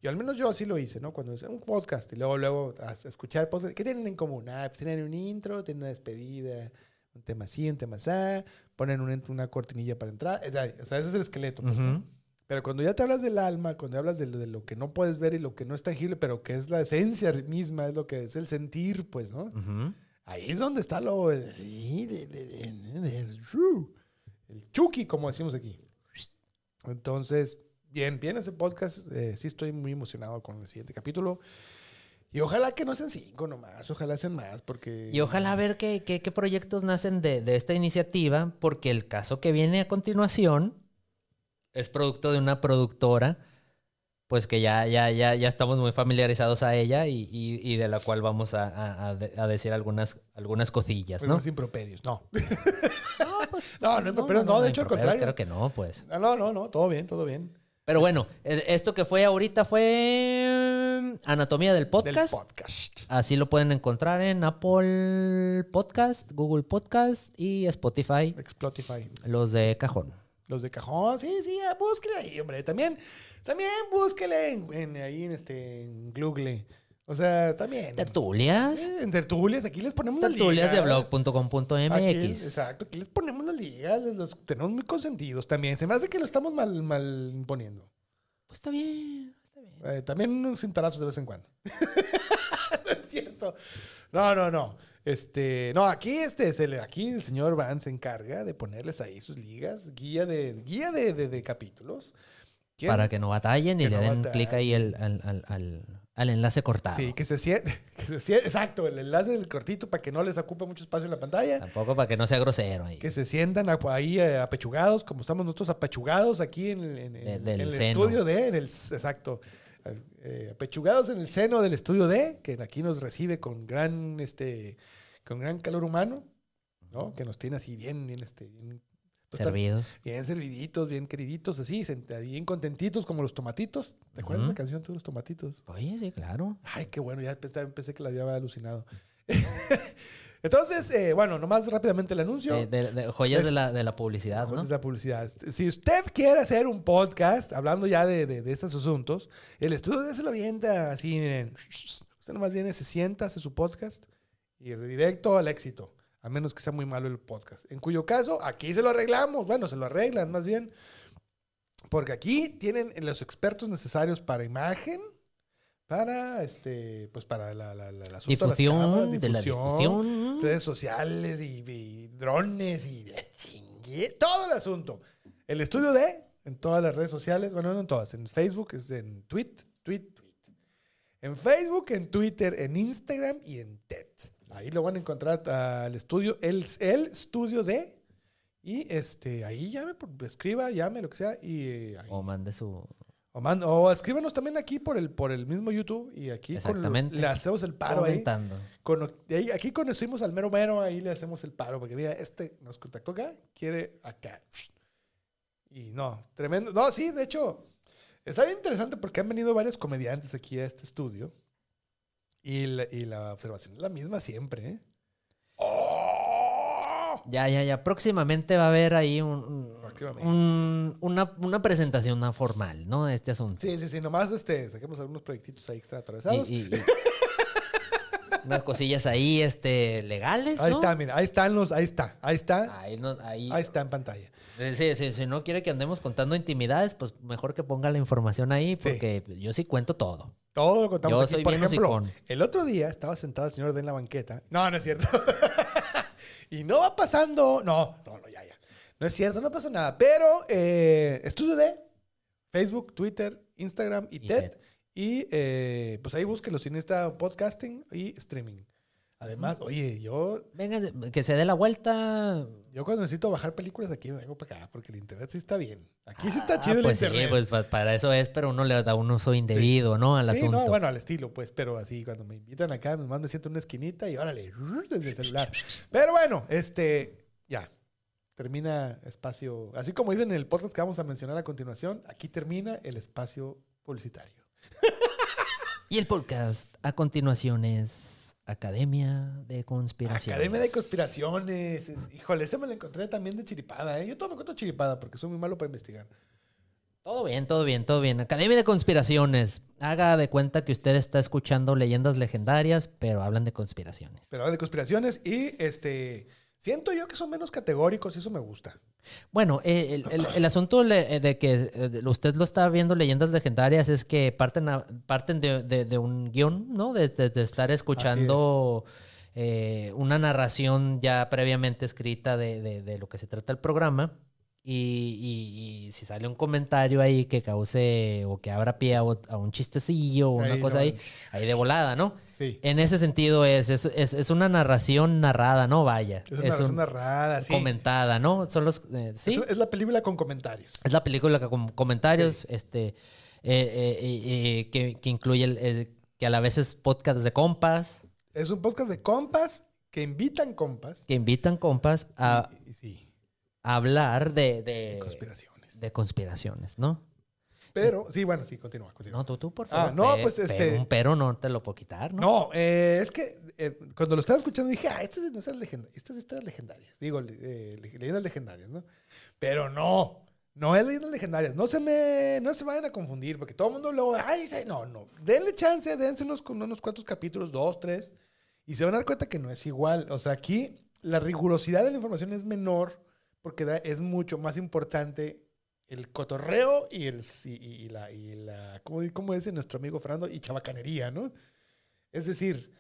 yo al menos yo así lo hice, ¿no? Cuando es un podcast y luego, luego a escuchar podcast, ¿qué tienen en común? Ah, pues tienen un intro, tienen una despedida, un tema así, un tema así, ponen un- una cortinilla para entrar. O sea, ese es el esqueleto. pues, ¿no? Ujú. Pero cuando ya te hablas del alma, cuando hablas de, lo- de lo que no puedes ver y lo que no es tangible, pero que es la esencia misma, es lo que es el sentir, pues, ¿no? Ujú. Ahí es donde está lo... El chuki, como decimos aquí. Entonces, bien, bien ese podcast. eh, sí estoy muy emocionado con el siguiente capítulo. Y ojalá que no sean cinco nomás, ojalá sean más, porque... Y ojalá ver qué, qué- qué proyectos nacen de, de esta iniciativa, porque el caso que viene a continuación es producto de una productora, pues que ya, ya, ya, ya estamos muy familiarizados a ella y, y- y de la cual vamos a, a- a de- a decir algunas, algunas cosillas, ¿no? Algunos improperios, no. No, pues, No, no, pero no, de hecho, al contrario. Creo que no, pues. No, no, no, no, todo bien, todo bien. Pero bueno, esto que fue ahorita fue Anatomía del Del Podcast. Así lo pueden encontrar en Apple Podcast, Google Podcast y Spotify, Explotify. los de cajón. Los de cajón, sí, sí, búsquele ahí, hombre. También, también búsquele en, en- ahí en este en Google. O sea, también. Tertulias. Eh, En tertulias, aquí les ponemos las Tertulias de ligas. blog.com.mx. Aquí, exacto, aquí les ponemos las ligas, los tenemos muy consentidos también. Se me hace que lo estamos mal, mal imponiendo. Pues está bien, está bien. Eh, también unos cintarazos de vez en cuando. no es cierto. No, no, no. Este, no, aquí este, se le- aquí el señor Van se encarga de ponerles ahí sus ligas, guía de, guía de, de- de capítulos. ¿Quién? Para que no batallen y Que le no den batallen. clic ahí al, al- al- al- al enlace cortado. Sí, que se siente, exacto, el enlace del cortito para que no les ocupe mucho espacio en la pantalla. Tampoco para que no sea grosero ahí. Que se sientan ahí eh, apechugados, como estamos nosotros apechugados aquí en, el- en- De- en el seno. estudio D, en el, exacto, eh, apechugados en el seno del estudio D, que aquí nos recibe con gran, este, con gran calor humano, ¿no? Que nos tiene así bien, bien, este, bien, Servidos. bien serviditos, bien queriditos, así, bien contentitos como los tomatitos. ¿Te acuerdas de Ujú. esa canción tú, los tomatitos? Oye, sí, claro. Ay, qué bueno, ya pensé, que la había alucinado. Entonces, eh, bueno, nomás rápidamente el anuncio. De, de- de joyas Es- de la, de la publicidad, ¿no? Esa es la publicidad. Si usted quiere hacer un podcast, hablando ya de, de, de estos asuntos, el estudio se lo avienta así. en- usted nomás viene, se sienta, hace su podcast y directo al éxito. A menos que sea muy malo el podcast. En cuyo caso, aquí se lo arreglamos. Bueno, se lo arreglan más bien. Porque aquí tienen los expertos necesarios para imagen, para este, pues para la, la, la- el asunto de las Difusión, cámaras, de la difusión. redes sociales y, y drones y de chingue- todo el asunto. El estudio de en todas las redes sociales, bueno, no en todas, en Facebook, es en tweet, tweet, tweet. En Facebook, en Twitter, en Instagram y en TED. Ahí lo van a encontrar al estudio, el, el estudio de y este ahí llame, escriba, llame, lo que sea y eh, ahí. O mande su... o, manda- o escríbanos también aquí por el por el mismo YouTube y aquí con Exactamente. le hacemos el paro ahí. comentando. Cono- de ahí- aquí conocimos al mero mero, ahí le hacemos el paro, porque mira, este nos contactó acá, quiere acá. Y no, tremendo. No, sí, de hecho, está bien interesante porque han venido varios comediantes aquí a este estudio. Y la, y la observación es la misma siempre, ¿eh? ¡Oh! Ya, ya, ya. Próximamente va a haber ahí un, una, una presentación más formal, ¿no? De este asunto. Sí, sí, sí, nomás este, saquemos algunos proyectitos ahí extra atravesados. y- y- unas cosillas ahí, este, legales, ahí ¿no? está, mira, ahí están los, ahí está, ahí está, Ahí, no- ahí- ahí está en pantalla. Eh, Sí, sí, si no quiere que andemos contando intimidades, pues mejor que ponga la información ahí, porque yo sí cuento todo. Todo lo contamos Yo aquí. soy Por bien ejemplo, el otro día estaba sentado el señor D en la banqueta. No, no es cierto. y no va pasando. No, no, no, ya, ya. No es cierto, no pasa nada. Pero eh, estudio de Facebook, Twitter, Instagram y, Y TED. TED. Y eh, pues ahí búsquelo sin esta podcasting y streaming. Además, oye, yo, Venga, que se dé la vuelta. yo cuando necesito bajar películas de aquí me vengo para acá porque el internet sí está bien. Aquí sí está Ah, chido pues el internet. sí, pues pa- para eso es, pero uno le da un uso indebido, ¿no? Al sí, asunto. no, bueno, al estilo, pues, pero así, cuando me invitan acá, me siento en una esquinita y órale, desde el celular. Pero bueno, este, ya, termina espacio, así como dicen en el podcast que vamos a mencionar a continuación, aquí termina el espacio publicitario. Y el podcast a continuación es Academia de Conspiraciones. Academia de Conspiraciones, es- híjole, ese me lo encontré también de chiripada, ¿eh? Yo todo me encuentro chiripada porque soy muy malo para investigar. Todo bien, todo bien, todo bien. Academia de Conspiraciones. Haga de cuenta que usted está escuchando leyendas legendarias, pero hablan de conspiraciones. Pero de conspiraciones y, este, siento yo que son menos categóricos y eso me gusta. Bueno, eh, el, el- el asunto eh, de que eh, usted lo está viendo leyendas legendarias es que parten, a- parten de, de- de un guion, ¿no? De, estar escuchando eh, una narración ya previamente escrita de lo que se trata el programa. Y, y- y si sale un comentario ahí que cause o que abra pie a, un chistecillo o una Ahí cosa no. ahí, ahí de volada, ¿no? Sí. En ese sentido es, es, es- es una narración narrada, ¿no? Vaya. Es una, un- una narrada, sí. comentada, ¿no? Son los... eh, sí, Es, la película con comentarios. es la película con comentarios, este, eh, eh, que, que incluye el, el- que a la vez es podcast de compas, Es un podcast de compas que invitan compas. que invitan compas Y- a hablar de, de, de conspiraciones. de conspiraciones, ¿no? Pero, sí, bueno, sí, continúa, continúa. No, tú, tú, por Ah, favor. no, pe- pues, este- Un pero no te lo puedo quitar, ¿no? No, eh, es que eh, cuando lo estaba escuchando dije, ah, estas son estas legenda- estas historias legendarias. Digo, eh, le- leyendas legendarias, ¿no? Pero no, no es leyendas legendarias. No se me, no se vayan a confundir, porque todo el mundo luego, ay, no, no. Denle chance, dense unos, unos cuantos capítulos, dos, tres, y se van a dar cuenta que no es igual. O sea, aquí la rigurosidad de la información es menor, porque da- es mucho más importante el cotorreo y el y, y la, y la ¿cómo, cómo dice nuestro amigo Fernando? Y chabacanería, ¿no? Es decir,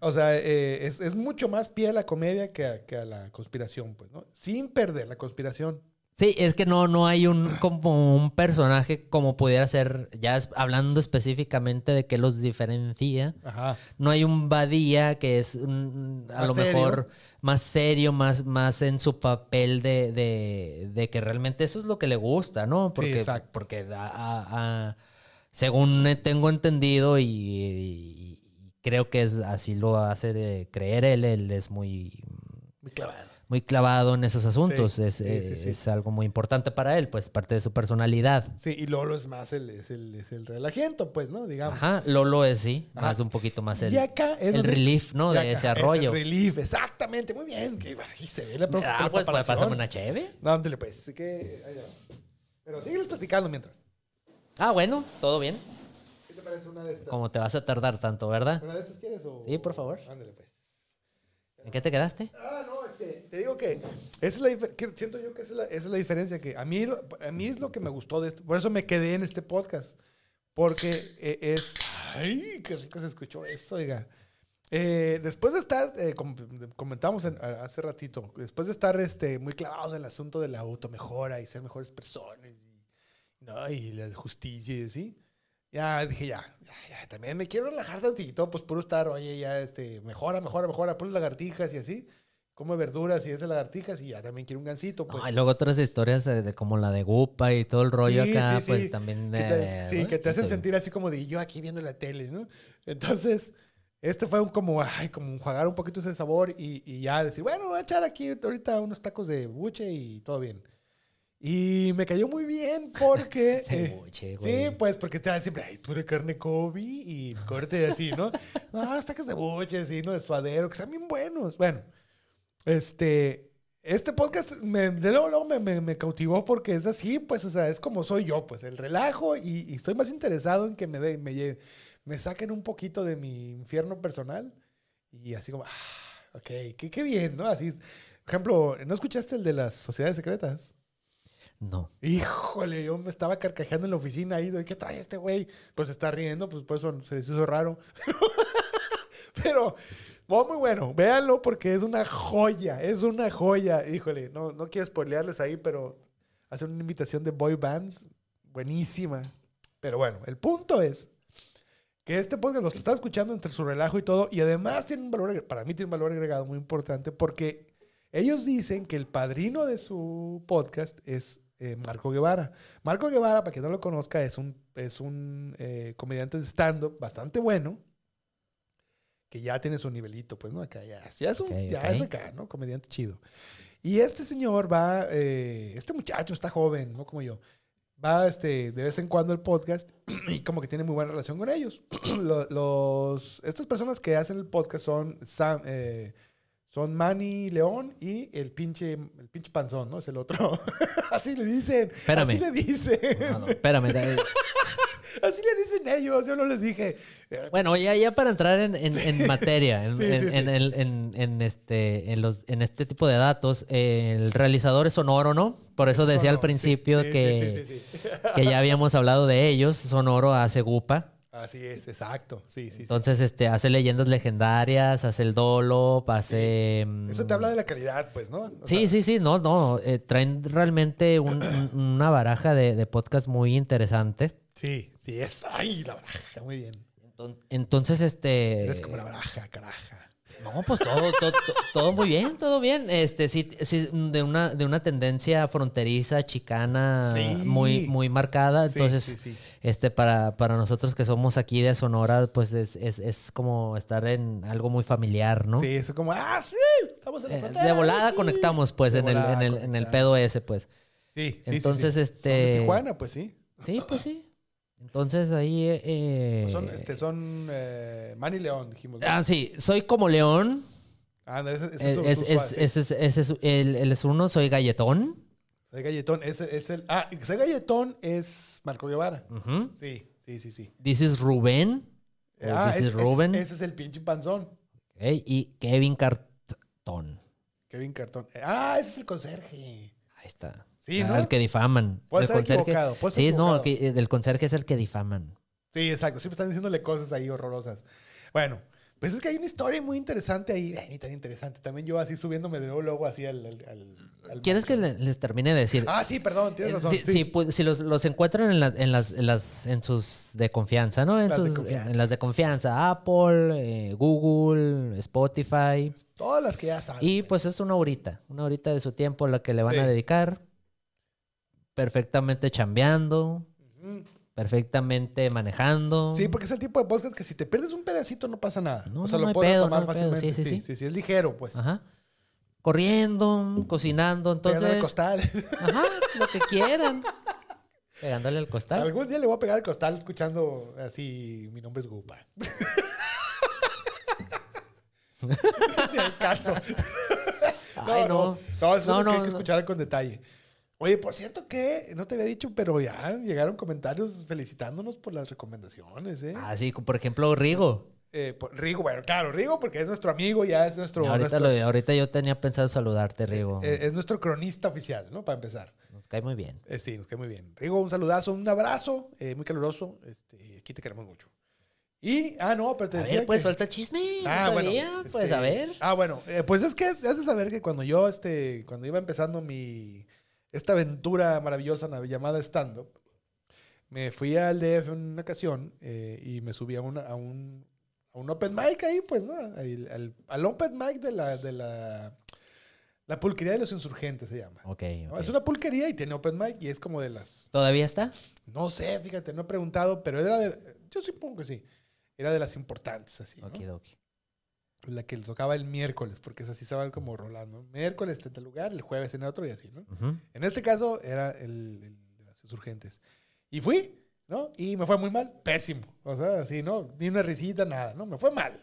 o sea, eh, es, es mucho más pie a la comedia que a, que a la conspiración, pues, ¿no? Sin perder la conspiración. Sí, es que no, no hay un como un personaje como pudiera ser, ya es- hablando específicamente de qué los diferencia. Ajá. No hay un Badía que es mm, a lo serio. mejor más serio, más, más en su papel de, de- de que realmente eso es lo que le gusta, ¿no? Porque, exacto. porque da- a- a- según tengo entendido y, y creo que es así lo hace de creer él, él es muy, Muy clavado. Muy clavado en esos asuntos. Sí, es, sí, eh, sí. es algo muy importante para él, pues parte de su personalidad. Sí, y Lolo es más el, es el, es el relajento, pues, ¿no? Digamos. Ajá, Lolo es sí, Ajá. más un poquito más el, y acá es el relief, ¿no? De ese es arroyo. el relief, exactamente. Muy bien. Que, ahí se ve la, Ah, la pues, pues pásame una cheve. No, ándale, pues. así que. Pero sígueles platicando mientras. Ah, bueno, todo bien. ¿Qué te parece una de estas? Como te vas a tardar tanto, ¿verdad? ¿Una de estas quieres o...? Sí, por favor. Ándale, pues. ¿En qué te quedaste? Ah, no, que te digo que esa es la que siento yo que esa es la, esa es la diferencia que a mí a mí es lo que me gustó de esto, por eso me quedé en este podcast porque eh, es ay, qué rico se escuchó eso, oiga. Eh, después de estar, eh, com- comentamos en- hace ratito, después de estar este, muy clavados en el asunto de la automejora y ser mejores personas y, ¿no? y la justicia y así, ya dije, ya, ya, ya, también me quiero relajar tantito, pues puro estar, oye, ya, este, mejora, mejora, mejora, puras lagartijas y así, come verduras y esas lagartijas y ya también quiero un gansito, pues. No, y luego otras historias de, de como la de Gupa y todo el rollo Sí, acá, sí, pues sí. también. que te, eh, sí, que te hacen sentir así como de yo aquí viendo la tele, ¿no? Entonces, este fue un como, ay, como enjuagar un poquito ese sabor y, y ya decir, bueno, voy a echar aquí ahorita unos tacos de buche y todo bien. Y me cayó muy bien porque... de eh, buche, Sí, güey. pues porque te siempre, ay, pura carne Kobe y corte así, ¿no? No, tacos de buche, así, ¿no? De suadero, que están bien buenos. Bueno, este, este podcast me, de luego, luego me, me- me cautivó porque es así, pues, o sea, es como soy yo, pues, el relajo y, y estoy más interesado en que me, de- me, me saquen un poquito de mi infierno personal y así como, ah, ok, qué, qué bien, ¿no? Así, por ejemplo, ¿no escuchaste el de las sociedades secretas? No. Híjole, yo me estaba carcajeando en la oficina ahí, ¿qué trae este güey? Pues está riendo, pues por eso se les hizo raro. Pero, muy bueno, véanlo porque es una joya, es una joya. Híjole, no, no quiero spoilearles ahí, pero hacen una invitación de boy bands, buenísima. Pero bueno, el punto es que este podcast lo está escuchando entre su relajo y todo, y además tiene un valor, para mí tiene un valor agregado muy importante porque ellos dicen que el padrino de su podcast es eh, Marco Guevara. Marco Guevara, para quien no lo conozca, es un, es un eh, comediante de stand-up bastante bueno, que ya tiene su nivelito, pues, ¿no? Acá ya, ya es, un, Ok, ya ok. es acá, ¿no? Comediante chido. Y este señor va, eh, este muchacho está joven, no como yo, va este, de vez en cuando el podcast y como que tiene muy buena relación con ellos. Lo- Los, estas personas que hacen el podcast son Sam, eh, son Manny León y el pinche, el pinche panzón, ¿no? Es el otro. así le dicen. Espérame. Así le dicen. No, no, espérame. así le dicen ellos. Yo no les dije. Bueno, ya, ya para entrar en, en- en materia, en, Sí, sí, este, en, los, en este tipo de datos, eh, el realizador es Sonoro, ¿no? Por eso decía al Sonoro, principio que, que ya habíamos hablado de ellos. Sonoro hace Gupa. Así es, exacto. Sí, sí. sí. Entonces, este, hace leyendas legendarias, hace el dolo, hace... Eso te habla de la calidad, pues, ¿no? O sí, sea, sí, sí, no, no. eh, traen realmente un- un- una baraja de, de podcast muy interesante. Sí, sí, es. Ay, la baraja, muy bien. Enton- Entonces, este... Eres como la baraja, caraja. No, pues todo, todo, to- todo muy bien, todo bien. Este, sí, sí, de una, de una tendencia fronteriza, chicana, Sí. muy, muy marcada. Entonces, sí, este, para, para nosotros que somos aquí de Sonora, pues es, es, es como estar en algo muy familiar, ¿no? Sí, eso como, ah, sí, estamos en la Eh, frontera. de volada conectamos, pues, en el, en el, en el pedo ese, pues. Sí, sí, sí, Entonces, este- Son de Tijuana, pues sí. Sí, pues sí. Entonces ahí. eh, Son, este, son eh, Manny León, dijimos. ¿no? Ah, sí, soy como León. Ah, no, ese, ese Es, es, es- ese es- ese es- es uno, soy galletón. Soy Galletón, ese es el. Ah, soy Galletón es Marco Guevara. Ujú. Sí, sí, sí, sí. Is Rubén. o Ah, this es- is Rubén. es- ese es el pinche panzón. ok, y Kevin Cartón. Kevin Cartón. Ah, ese es el conserje. Ahí está. Sí, Ah, ¿no? El que difaman. Puede estar equivocado, puede estar sí, no, que- eh, del conserje es el que difaman. Sí, exacto. Siempre están diciéndole cosas ahí horrorosas. Bueno, pues es que hay una historia muy interesante ahí. Ni tan interesante. También yo así subiéndome de nuevo luego así al... al- al- al ¿Quieres que les termine de decir? Ah, sí, perdón, tienes Eh, razón. Si, sí. si pu- si los, los encuentran en las, en las, en las, en sus de confianza, ¿no? En, Las de sus, confianza. en las de confianza, Apple, eh, Google, Spotify. Todas las que ya saben. Y pues es una horita, una horita de su tiempo la que le van a dedicar. Perfectamente chambeando, perfectamente manejando. Sí, porque es el tipo de podcast que si te pierdes un pedacito no pasa nada. No, o sea, no, no lo puedes pedo, tomar no fácilmente. Sí, sí, sí, sí. sí, es ligero, pues. Ajá. Corriendo, cocinando, Pegándole al entonces. costal. Ajá, lo que quieran. Pegándole al costal. Algún día le voy a pegar al costal escuchando así, mi nombre es Gupa. Al caso. Ay, no. No, eso No, es lo que hay no, que no. escuchar con detalle. Oye, por cierto que no te había dicho, pero ya llegaron comentarios felicitándonos por las recomendaciones, ¿eh? Ah, sí, por ejemplo, Rigo. Eh, por- Rigo, bueno, claro, Rigo porque es nuestro amigo, ya es nuestro, ahorita, nuestro- lo- ahorita yo tenía pensado saludarte, Rigo. eh, es nuestro cronista oficial, ¿no? Para empezar. Nos cae muy bien. Eh, sí, nos queda muy bien. Rigo, un saludazo, un abrazo, eh, muy caluroso. Este, aquí te queremos mucho. Y, ah, no, pero te A decía ver, pues que- suelta el chisme. No Ah, bueno, sabía, pues este, a ver. Ah, bueno, eh, pues es que has de saber que cuando yo, este, cuando iba empezando mi, esta aventura maravillosa llamada stand-up, me fui al DF en una ocasión eh, y me subí a, una- a un, a un open mic ahí, pues, ¿no? Al, al- al open mic de la, de la, la pulquería de los insurgentes se llama. Ok, ¿no? ok. Es una pulquería y tiene open mic y es como de las, ¿Todavía está? no sé, fíjate, no he preguntado, pero era de, yo supongo que sí, era de las importantes, así, ¿no? Okidoki. La que le tocaba el miércoles, porque es así se van como rolando. Miércoles en tal lugar, el jueves en otro y así, ¿no? Ujú. En este caso era el, el de las insurgentes. Y fui, ¿no? Y me fue muy mal, pésimo. O sea, así, ¿no? Ni una risita, nada, ¿no? Me fue mal.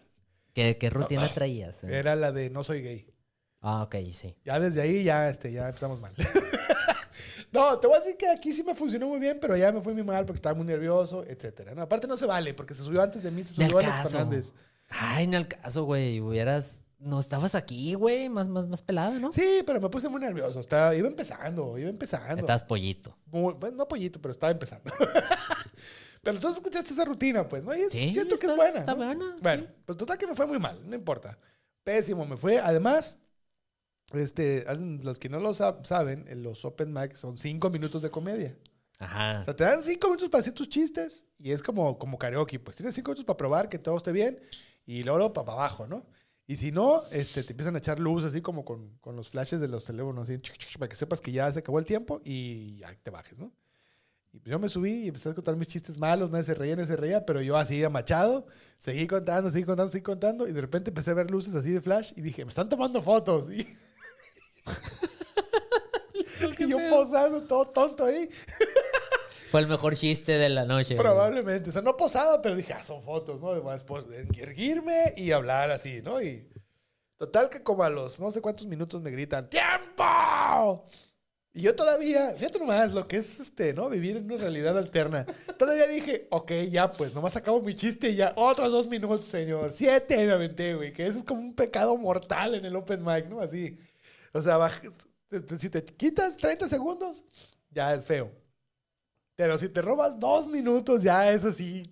¿Qué, qué rutina traías? eh? Era la de no soy gay. Ah, ok, sí. Ya desde ahí ya, este, ya empezamos mal. no, te voy a decir que aquí sí me funcionó muy bien, pero ya me fue muy mal porque estaba muy nervioso, etcétera. ¿no? Aparte no se vale, porque se subió antes de mí, se subió Alex. Fernández. Ay, no al caso, güey. Hubieras. No estabas aquí, güey. Más, más, más pelada, ¿no? Sí, pero me puse muy nervioso. Estaba, iba empezando, iba empezando. Estás pollito. Muy- bueno, no pollito, pero estaba empezando. pero tú escuchaste esa rutina, pues, ¿no? Y es, Sí, siento que está- es buena. está ¿no? buena, Bueno, sí. pues total que me fue muy mal, no importa. Pésimo me fue. Además, este, los que no lo sab- saben, en los open mic son cinco minutos de comedia. O Ajá. sea, te dan cinco minutos para hacer tus chistes y es como, como karaoke, pues tienes cinco minutos para probar que todo esté bien y luego para abajo, ¿no? Y si no, este, te empiezan a echar luz así como con, con los flashes de los teléfonos, así, para que sepas que ya se acabó el tiempo y ya te bajes, ¿no? Y pues yo me subí y empecé a contar mis chistes malos, nadie se reía, nadie se reía, pero yo así amachado, seguí contando, seguí contando, seguí contando y de repente empecé a ver luces así de flash y dije, me están tomando fotos. Y, y yo posando todo tonto ahí. Fue el mejor chiste de la noche. güey. Probablemente. O sea, no posada, pero dije, ah, son fotos, ¿no? Además, pues, erguirme y hablar así, ¿no? Y total que como a los no sé cuántos minutos me gritan, ¡Tiempo! Y yo todavía, fíjate nomás lo que es este, ¿no? Vivir en una realidad alterna. Todavía dije, ok, ya, pues, nomás acabo mi chiste y ya, otros dos minutos, señor. Siete me aventé, güey, que eso es como un pecado mortal en el open mic, ¿no? Así. O sea, baj- te- te- si te quitas 30 segundos, ya es feo. Pero si te robas dos minutos, ya eso sí.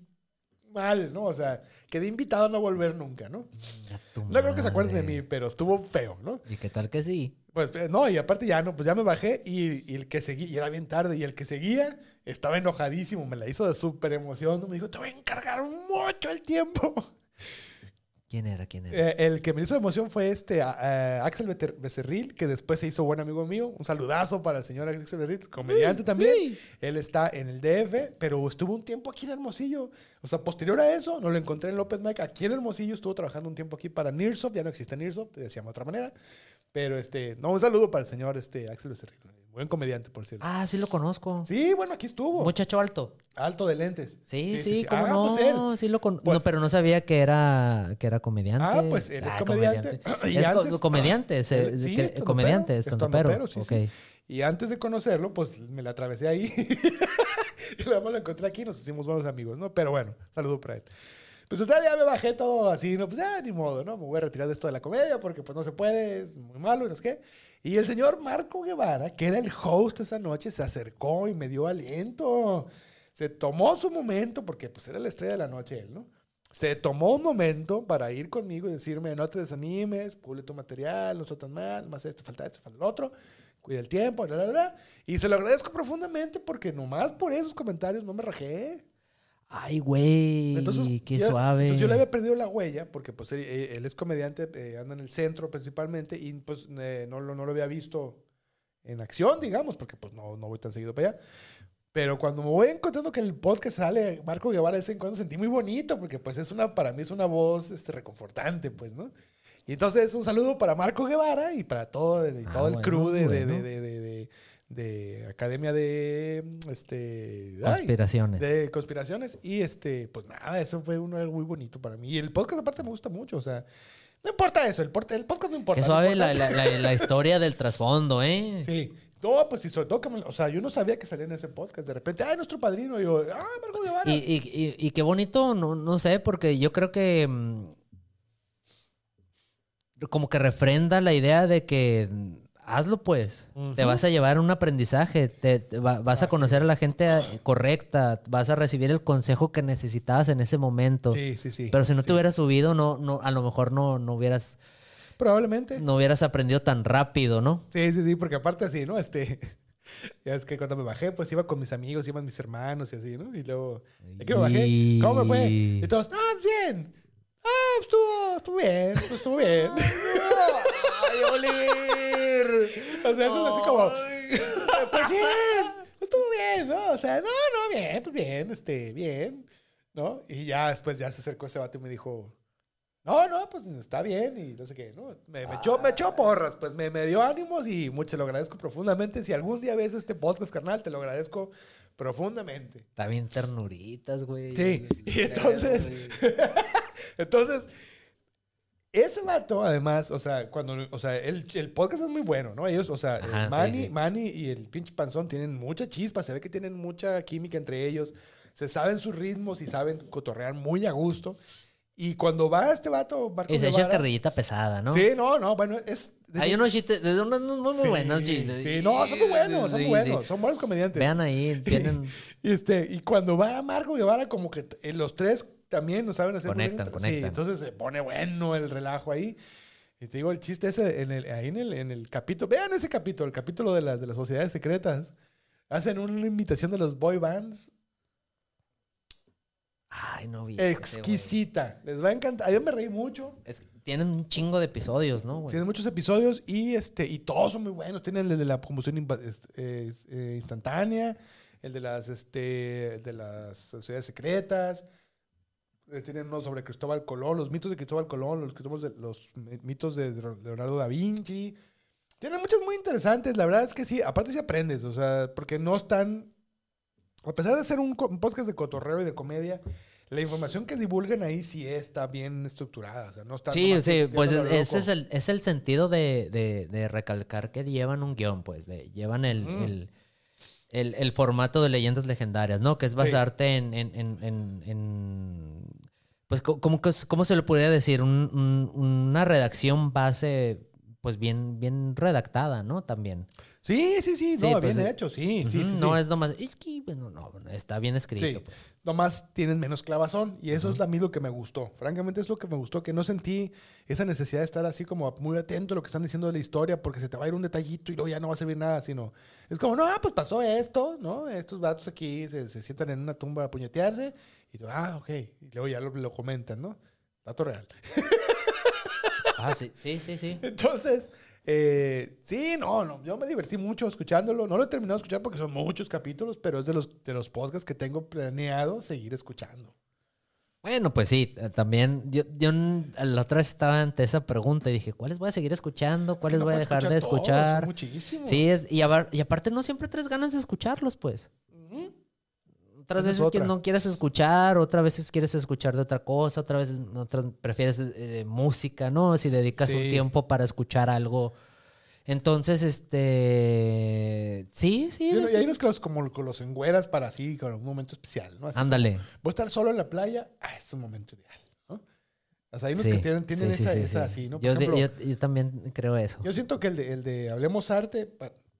mal, ¿no? O sea, quedé invitado a no volver nunca, ¿no? No creo que se acuerden de mí, pero estuvo feo, ¿no? ¿Y qué tal que sí? Pues eh, no, y aparte ya no, pues ya me bajé y, y el que seguía, y era bien tarde, y el que seguía estaba enojadísimo, me la hizo de súper emoción, me dijo, te voy a encargar mucho el tiempo. ¿Quién era? ¿Quién era? Eh, el que me hizo emoción fue este a- a Axel Becer- Becerril, que después se hizo buen amigo mío. Un saludazo para el señor Axel Becerril, comediante también. Él está en el DF, pero estuvo un tiempo aquí en Hermosillo. O sea, posterior a eso, no lo encontré en López Mike. Aquí en Hermosillo estuvo trabajando un tiempo aquí para Nearsoft. Ya no existe Nearsoft, te decíamos de otra manera. Pero este, no, un saludo para el señor este, Axel Becerril. Buen comediante, por cierto. Ah, sí lo conozco. Sí, bueno, aquí estuvo. Muchacho alto. Alto de lentes. Sí, sí, cómo Ah, no. pues él. sí lo con- Pues- no, pero no sabía que era, que era comediante. Ah, pues él es Ah, comediante. Y Es antes- comediante, se- Él- sí, que- estandopero, comediante, estandopero. estandopero, sí, Ok. sí. Y antes de conocerlo, pues me la atravesé ahí. y luego lo encontré aquí y nos hicimos buenos amigos, ¿no? Pero bueno, saludo para él. Pues total, ya me bajé todo así, ¿no? Pues ya, ni modo, ¿no? Me voy a retirar de esto de la comedia porque pues no se puede, es muy malo y no sé qué. Y el señor Marco Guevara, que era el host esa noche, se acercó y me dio aliento. Se tomó su momento, porque pues era la estrella de la noche él, ¿no? Se tomó un momento para ir conmigo y decirme, no te desanimes, pule tu material, no está tan mal, más esto, falta esto, falta lo otro, cuida el tiempo, bla, bla, bla. Y se lo agradezco profundamente porque nomás por esos comentarios no me rajé. Ay, güey. Entonces, qué ya- suave. Entonces yo le había perdido la huella porque pues él, eh, él es comediante, eh, anda en el centro principalmente y pues eh, no, lo, no lo había visto en acción, digamos, porque pues no, no voy tan seguido para allá. Pero cuando me voy encontrando que el podcast sale Marco Guevara de vez en cuando sentí muy bonito porque pues es una, para mí es una voz este, reconfortante, pues, ¿no? Y entonces un saludo para Marco Guevara y para todo, y Ah, todo el bueno, crew de- bueno. de, de, de- de- de Academia de, este, ay, Conspiraciones. de conspiraciones. Y este, pues nada, eso fue un algo muy bonito para mí. Y el podcast aparte me gusta mucho, o sea, no importa eso, el, el podcast no importa. Lo suave la, la, la- la historia del trasfondo, ¿eh? Sí. No, pues sí, sobre todo que, me- o sea, yo no sabía que salía en ese podcast. De repente, ay, nuestro padrino. Y yo, ah, Marco Guevara. Y, y, y- y qué bonito, no, no sé, porque yo creo que mm, como que refrenda la idea de que mm, hazlo pues, te Ujú. vas a llevar un aprendizaje, te, te va- vas a Así conocer a la gente eh, correcta, vas a recibir el consejo que necesitabas en ese momento. Sí, sí, sí. Pero si no sí. te hubieras subido, no, no, a lo mejor no, no hubieras, Probablemente. no hubieras aprendido tan rápido, ¿no? Sí, sí, sí, porque aparte así, ¿no? Este, ya es que cuando me bajé, pues iba con mis amigos, iban mis hermanos y así, ¿no? Y luego, ¿de qué me bajé? ¿Cómo me fue? Y todos, ah, bien. Ah, estuvo, estuvo bien, estuvo bien. ¡Ay, Olir! O sea, eso es así como, pues bien, estuvo bien, ¿no? O sea, no, no, bien, pues bien, este, bien, ¿no? Y ya después ya se acercó ese vato y me dijo, no, no, pues está bien y no sé qué, ¿no? Me, me echó, me echó porras, pues me, me dio ánimos y mucho, lo agradezco profundamente. Si algún día ves este podcast, carnal, te lo agradezco profundamente. Está bien ternuritas, güey. Sí, y entonces-. Entonces, ese vato, además, o sea, cuando, o sea, el, el podcast es muy bueno, ¿no? Ellos, o sea, Ajá, Manny, sí. Manny y el pinche panzón tienen mucha chispa, se ve que tienen mucha química entre ellos, se saben sus ritmos y saben cotorrear muy a gusto. Y cuando va este vato, Marco Y se Guevara- carrillita pesada, ¿no? Sí, no, no, bueno, es... Hay unos chistes, de unos unos muy, Sí, buenos chistes. Sí, no, son muy buenos, son muy buenos, son buenos comediantes. Vean ahí, tienen... Y, este, y cuando va Marco Guevara, como que eh, los tres también no saben hacer Conectan, conectan. Sí, entonces se pone bueno el relajo ahí. Y te digo, el chiste ese, en el, ahí en el, en el capítulo, vean ese capítulo, el capítulo de las, de las sociedades secretas. Hacen una invitación de los boy bands Ay, no vi. exquisita. Les va a encantar. Yo me reí mucho. Es- tienen un chingo de episodios, ¿no, güey? Tienen muchos episodios y, este, y todos son muy buenos. Tienen el de la combustión impa- est- eh, instantánea, el de las, este, el de las sociedades secretas. Eh, tienen uno sobre Cristóbal Colón, los mitos de Cristóbal Colón, los, Cristóbal de- los mi- mitos de Leonardo da Vinci. Tienen muchos muy interesantes. La verdad es que sí, aparte sí aprendes, o sea, porque no están... A pesar de ser un, podcast de cotorreo y de comedia, la información que divulgan ahí sí está bien estructurada. O sea, no está Sí, sí, pues es- ese es el, es el sentido de, de- de recalcar que llevan un guion, pues, de, llevan el, Mm. el, el- el formato de leyendas legendarias, ¿no? Que es basarte en, en- en- en- en- pues, ¿cómo, cómo se le podría decir? Un- un- una redacción base pues bien, bien redactada, ¿no? También. Sí, sí, sí, Sí, no, pues, bien hecho, sí, sí, Ujú, sí. No sí. es nomás, es que, bueno, no, está bien escrito, Sí. pues. Nomás tienen menos clavazón y eso es a mí lo que me gustó. Francamente es lo que me gustó, que no sentí esa necesidad de estar así como muy atento a lo que están diciendo de la historia porque se te va a ir un detallito y luego ya no va a servir nada, sino es como, no, pues pasó esto, ¿no? Estos vatos aquí se, se sientan en una tumba a puñetearse y tú, ah, ok, y luego ya lo, lo comentan, ¿no? Dato real. Ah, sí, sí, sí, sí. Entonces, eh, sí, no, no, yo me divertí mucho escuchándolo. No lo he terminado de escuchar porque son muchos capítulos, pero es de los, de los podcasts que tengo planeado seguir escuchando. Bueno, pues sí, eh, también yo, yo la otra vez estaba ante esa pregunta y dije, ¿cuáles voy a seguir escuchando? ¿Cuáles no voy a dejar de todos, escuchar? muchísimos. Sí, es, y, y aparte no siempre traes ganas de escucharlos, pues. Otras veces que otra. no quieres escuchar, otras veces quieres escuchar de otra cosa, otras veces otras prefieres eh, música, ¿no? Si dedicas un tiempo para escuchar algo. Entonces, este... Sí, sí. Y, uno- y hay unos que los, como con los engüeras para así, con un momento especial, ¿no? Así, Ándale. voy a estar solo en la playa, ah, es un momento ideal, ¿no? O sea, hay unos Sí, que tienen, tienen sí, esa, sí, esa sí. así, ¿no? Yo, sí- ejemplo, yo- yo también creo eso. Yo siento que el de, el de Hablemos Arte,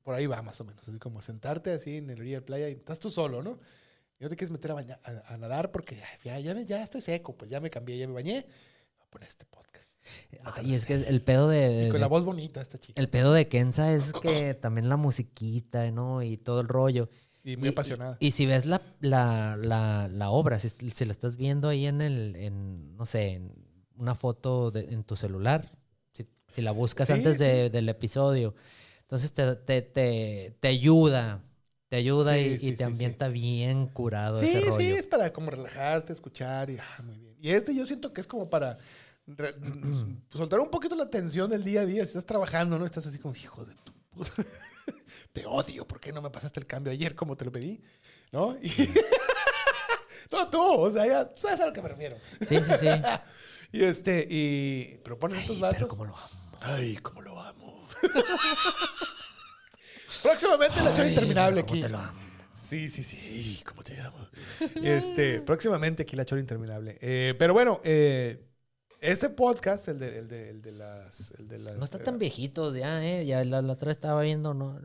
por ahí va más o menos. Así como sentarte así en el orilla de la playa y estás tú solo, ¿no? Y no te quieres meter a, baña- a, a nadar porque ya, ya, ya, estoy seco, pues ya me cambié, ya me bañé. Voy a poner este podcast. Ay, es que el pedo de... Y con de- la voz bonita esta chica. el pedo de Kenza es que también la musiquita, ¿no? Y todo el rollo. Y muy Y- apasionada. Y, y si ves la, la, la, la obra, si, si la estás viendo ahí en el, en, no sé, en una foto de- en tu celular, si, si la buscas Sí, antes sí. de- del episodio, entonces te, te, te, te ayuda, te ayuda Sí, y, y sí, te sí, ambienta bien curado sí, ese sí, rollo. es para como relajarte, escuchar y ah, muy bien. Y este yo siento que es como para re- soltar un poquito la tensión del día a día. Si estás trabajando, ¿no? Estás así como, hijo de tu puta. Te odio, ¿por qué no me pasaste el cambio ayer como te lo pedí? ¿No? Y- no, tú, o sea, ya sabes a lo que me refiero. Sí, sí, sí. Y este, y proponen estos Ay, vatos. pero cómo lo amo. Ay, cómo lo amo. Próximamente la chora interminable aquí. te lo amo. Sí, sí, sí. ¿Cómo te llamo? Este, próximamente aquí la chora interminable. Eh, pero bueno, eh, este podcast, el de, el de, el de las, el de las. No está eh, tan viejitos ya, ¿eh? Ya la, la otra estaba viendo, ¿no?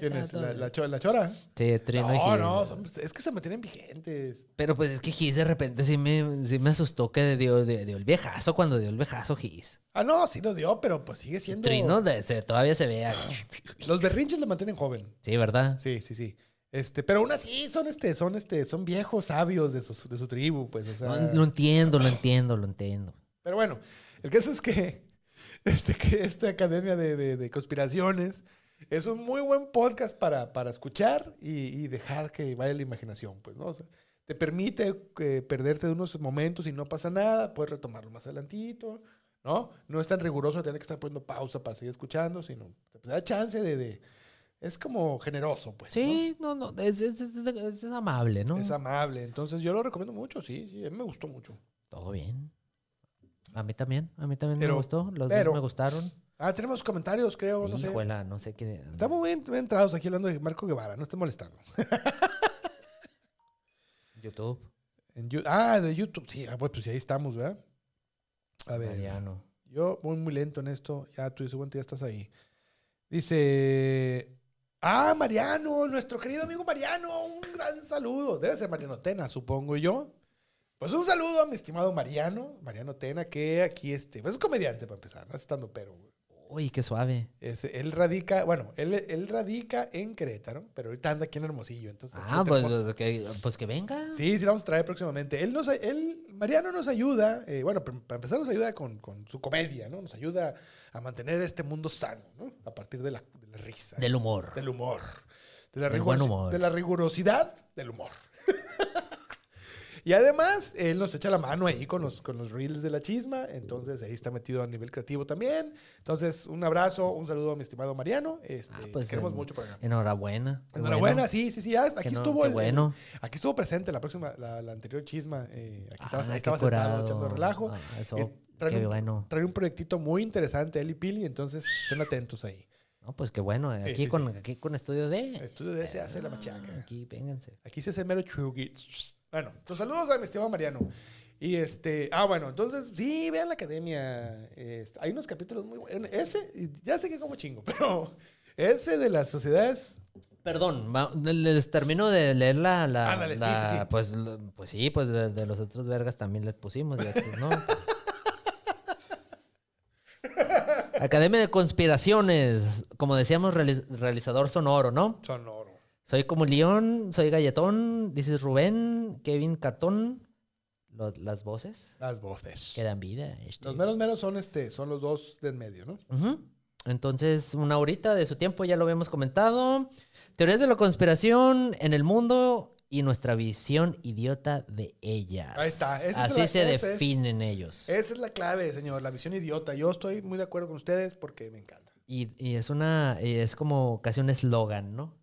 ¿Quién es? ¿La, la, cho- la chora? Sí, Trino y No, Gil. no, son- es que se mantienen vigentes. Pero pues es que Gis de repente sí me, sí me asustó que dio, dio, dio el viejazo cuando dio el viejazo Gis. Ah, no, sí lo dio, pero pues sigue siendo. Trino de- se- todavía se ve. ahí. Los berrinches lo mantienen joven. Sí, ¿verdad? Sí, sí, sí. Este, pero aún así son este, son este, son viejos sabios de su, de su tribu, pues. O sea, No, lo entiendo, lo entiendo, lo entiendo. Pero bueno, el caso es que, este, que esta academia de, de- de conspiraciones es un muy buen podcast para, para escuchar y, y dejar que vaya la imaginación, pues, ¿no? O sea, te permite eh, perderte de unos momentos y no pasa nada, puedes retomarlo más adelantito, ¿no? No es tan riguroso tener que estar poniendo pausa para seguir escuchando, sino te da chance de... de- es como generoso, pues. ¿no? Sí, no, no, es, es- es- es amable, ¿no? Es amable. Entonces yo lo recomiendo mucho, sí, sí, a mí me gustó mucho. Todo bien. A mí también, a mí también Pero- me gustó. Los pero- dos me gustaron. Ah, tenemos comentarios, creo, no sé. No sé qué. Estamos bien, bien entrados aquí hablando de Marco Guevara, no estés molestando. YouTube. En ah, de YouTube, sí, ah, pues, pues ahí estamos, ¿verdad? A ver, Mariano. yo voy muy lento en esto, ya tú seguramente ya estás ahí. Dice, ah, Mariano, nuestro querido amigo Mariano, un gran saludo. Debe ser Mariano Tena, supongo yo. Pues un saludo a mi estimado Mariano, Mariano Tena, que aquí este, pues es comediante para empezar, no es estando pero. güey. Uy, qué suave. Es- él radica, bueno, él, él radica en Querétaro, pero ahorita anda aquí en Hermosillo, entonces. Ah, pues, tenemos- que, pues que venga. Sí, sí, lo vamos a traer próximamente. Él nos, él, Mariano nos ayuda, eh, bueno, para empezar nos ayuda con, con su comedia, ¿no? Nos ayuda a mantener este mundo sano, ¿no? A partir de la, de la risa. Del humor. del humor. De la, humor. de la rigurosidad del humor. y además, él nos echa la mano ahí con los, con los reels de la chisma, entonces ahí está metido a nivel creativo también. Entonces, un abrazo, un saludo a mi estimado Mariano. Este, Ah, pues, queremos en- mucho por acá. Enhorabuena. Enhorabuena, bueno. sí, sí, sí. ya aquí no- estuvo el, bueno. Aquí estuvo presente la próxima, la, la anterior chisma. eh, aquí estaba, Ah, ahí estaba sentado echando relajo. Ah, eso, Eh, trae, qué un, bueno. trae un proyectito muy interesante, él y Pili, entonces estén atentos ahí. No, pues qué bueno. Sí, Aquí, sí, con, sí. aquí con estudio de. Estudio de ese hace la Ah, machaca. Aquí, vénganse. Aquí se hace mero chugui. Bueno, tus saludos a mi estimado Mariano. Y este, ah, bueno, entonces, sí, vean la academia. Este, hay unos capítulos muy buenos. Ese, y ya sé que como chingo, pero ese de las sociedades. Perdón, les termino de leer la... la- Ándale, sí, la- sí, sí. Pues, lo- pues sí, pues de, de los otros vergas también les pusimos. ya que, ¿no? Academia de Conspiraciones, como decíamos, reali- realizador sonoro, ¿no? Sonoro. Soy como León, soy Galletón, dices Rubén, Kevin Cartón. Las voces Las voces. que dan vida. este. Los meros meros son este, son los dos del medio, ¿no? Entonces, una horita de su tiempo, ya lo habíamos comentado. Teorías de la conspiración en el mundo y nuestra visión idiota de ellas. Ahí está, esa es Así la- se esa es- definen ellos. Esa es la clave, señor, la visión idiota. Yo estoy muy de acuerdo con ustedes porque me encanta. Y, y es una, es como casi un eslogan, ¿no?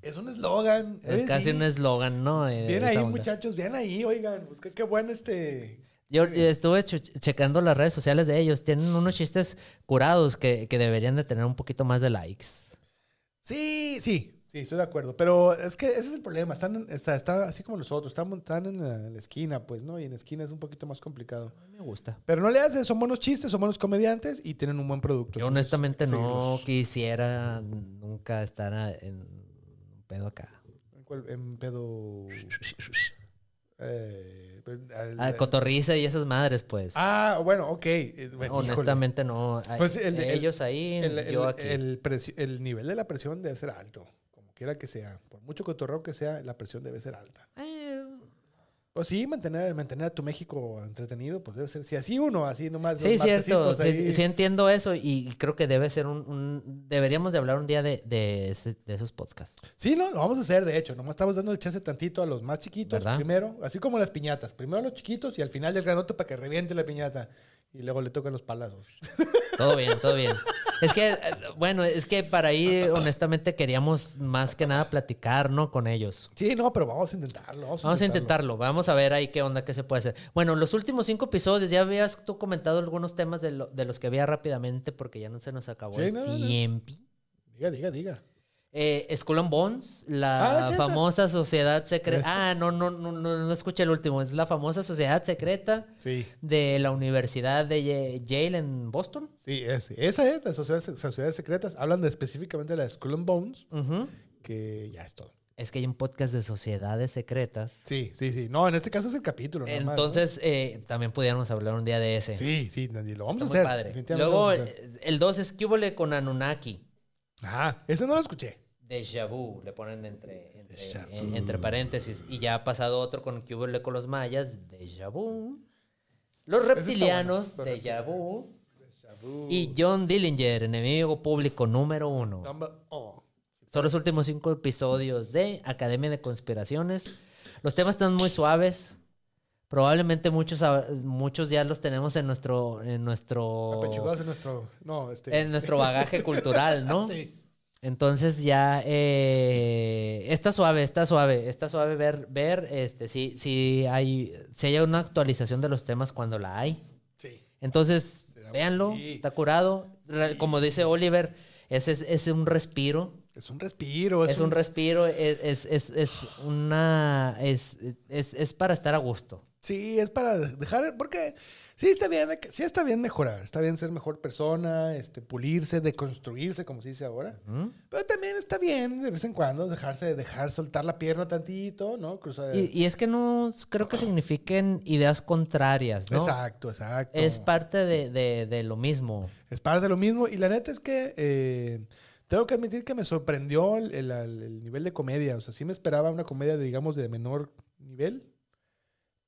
Es un eslogan. Es eh, casi sí. un eslogan, ¿no? Bien ahí, onda. muchachos, bien ahí, oigan. pues, qué, qué buen este. Yo estuve checando las redes sociales de ellos. Tienen unos chistes curados que, que deberían de tener un poquito más de likes. Sí, sí, sí, estoy de acuerdo. Pero es que ese es el problema. Están, está, está así como nosotros, están, están en la, en la esquina, pues, ¿no? Y en la esquina es un poquito más complicado. Me gusta. Pero no le hacen, son buenos chistes, son buenos comediantes y tienen un buen producto. Yo honestamente no seguirlos. quisiera nunca estar a- en un pedo acá. ¿En cuál- En pedo. Eh, pues, al- Ah, cotorriza y esas madres, pues. Ah, bueno, ok. Híjole. honestamente no. Pues el- el- ellos ahí, El, yo aquí. el nivel de la presión debe ser alto, quiera que sea. Por mucho cotorreo que sea, la presión debe ser alta. Eh, Pues sí, mantener, mantener a tu México entretenido, pues debe ser. Si así uno, así nomás. Sí, los cierto. Sí, sí entiendo eso y creo que debe ser un, un- Deberíamos de hablar un día de, de, ese- de esos podcasts. Sí, no, lo vamos a hacer, de hecho. Nomás estamos dando el chance tantito a los más chiquitos ¿Verdad? primero, así como las piñatas. Primero a los chiquitos y al final el granote para que reviente la piñata. Y luego le tocan los palazos. Todo bien, todo bien. Es que, eh, bueno, es que para ahí, honestamente, queríamos más que nada platicar, ¿no? Con ellos. Sí, no, pero vamos a intentarlo. Vamos, Vamos a intentarlo, vamos a ver ahí qué onda, qué se puede hacer. Bueno, los últimos cinco episodios, ya habías tú comentado algunos temas de, lo- de los que había rápidamente porque ya no se nos acabó Sí, el no, no, no. tiempo. Diga, diga, diga. Eh, Skull and Bones, la Ah, es esa. famosa sociedad secreta. Ah, no, no, no, no, no escuché el último. Es la famosa sociedad secreta Sí, de la Universidad de Yale en Boston. sí, es, esa es, las sociedades, sociedades secretas. Hablan de, específicamente de la Skull and Bones, que ya es todo. Es que hay un podcast de sociedades secretas. Sí, sí, sí. No, en este caso es el capítulo. Entonces, eh, también pudiéramos hablar un día de ese. Sí, sí, lo vamos Está a muy hacer. padre. definitivamente Luego, el 2 es Cúbole con Anunnaki. Ajá, ese no lo escuché. Déjà vu, le ponen entre, entre, en- entre paréntesis. Y ya ha pasado otro con Cúbole con los mayas, Déjà vu. Los reptilianos, bueno, vu. Shabu. Y John Dillinger, enemigo público número uno. Number-. Son los últimos cinco episodios de Academia de Conspiraciones. Los temas están muy suaves. Probablemente muchos, muchos ya los tenemos en nuestro, en nuestro, en nuestro. No, este. en nuestro bagaje cultural, ¿no? Sí. Entonces ya eh, está suave, está suave, está suave ver, ver este, si, si hay, si hay una actualización de los temas cuando la hay. Sí. Entonces, véanlo, sí. está curado. Como dice Oliver, es, es, es un respiro. Es un respiro. Es, un respiro, es, es, es, es una. Es, es, es para estar a gusto. Sí, es para dejar. Porque sí está bien, sí está bien mejorar. Está bien ser mejor persona, este, pulirse, deconstruirse, como se dice ahora. Pero también está bien de vez en cuando dejarse, dejar soltar la pierna tantito, ¿no? Cruzar. Y, y es que no creo que signifiquen ideas contrarias, ¿no? Exacto, exacto. Es parte de, de, de lo mismo. Es parte de lo mismo. Y la neta es que eh, tengo que admitir que me sorprendió el, el- el nivel de comedia. O sea, sí me esperaba una comedia, de, digamos, de menor nivel.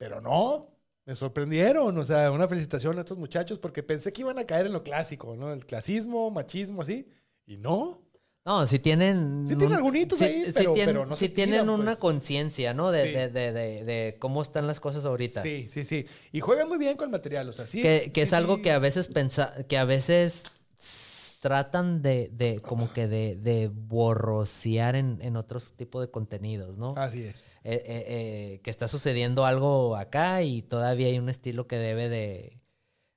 Pero no. Me sorprendieron. O sea, una felicitación a estos muchachos porque pensé que iban a caer en lo clásico, ¿no? El clasismo, machismo, así. Y no. No, si tienen. Sí tienen un- algunitos sí- ahí, pero- tienen, pero no se tienen tiran, una pues. conciencia, ¿no? De, Sí. de, de, de, de cómo están las cosas ahorita. Sí, sí, sí. Y juegan muy bien con el material. O sea, sí. que, sí, es algo sí. que a veces pensa, que a veces tratan de, de como que de, de borrosear en, en otros tipos de contenidos, ¿no? Así es. Eh, eh, eh, que está sucediendo algo acá y todavía hay un estilo que debe de,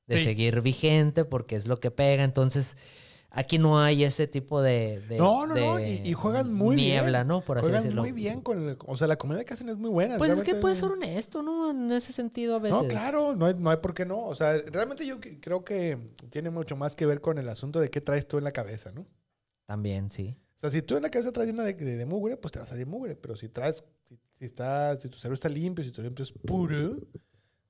de Sí. seguir vigente porque es lo que pega. Entonces, Aquí no hay ese tipo de. de- No, no, no, y- y juegan muy niebla, bien. ¿no? Por así Juegan decirlo. muy bien con el- o sea, la comedia que hacen es muy buena. Pues es que puede ser honesto, ¿no? En ese sentido a veces. No, claro, no hay, no hay por qué no. O sea, realmente yo creo que tiene mucho más que ver con el asunto de qué traes tú en la cabeza, ¿no? También, sí. O sea, si tú en la cabeza traes llena de, de- de mugre, pues te va a salir mugre. Pero si traes, si, si está, si tu cerebro está limpio, si tu cerebro es puro,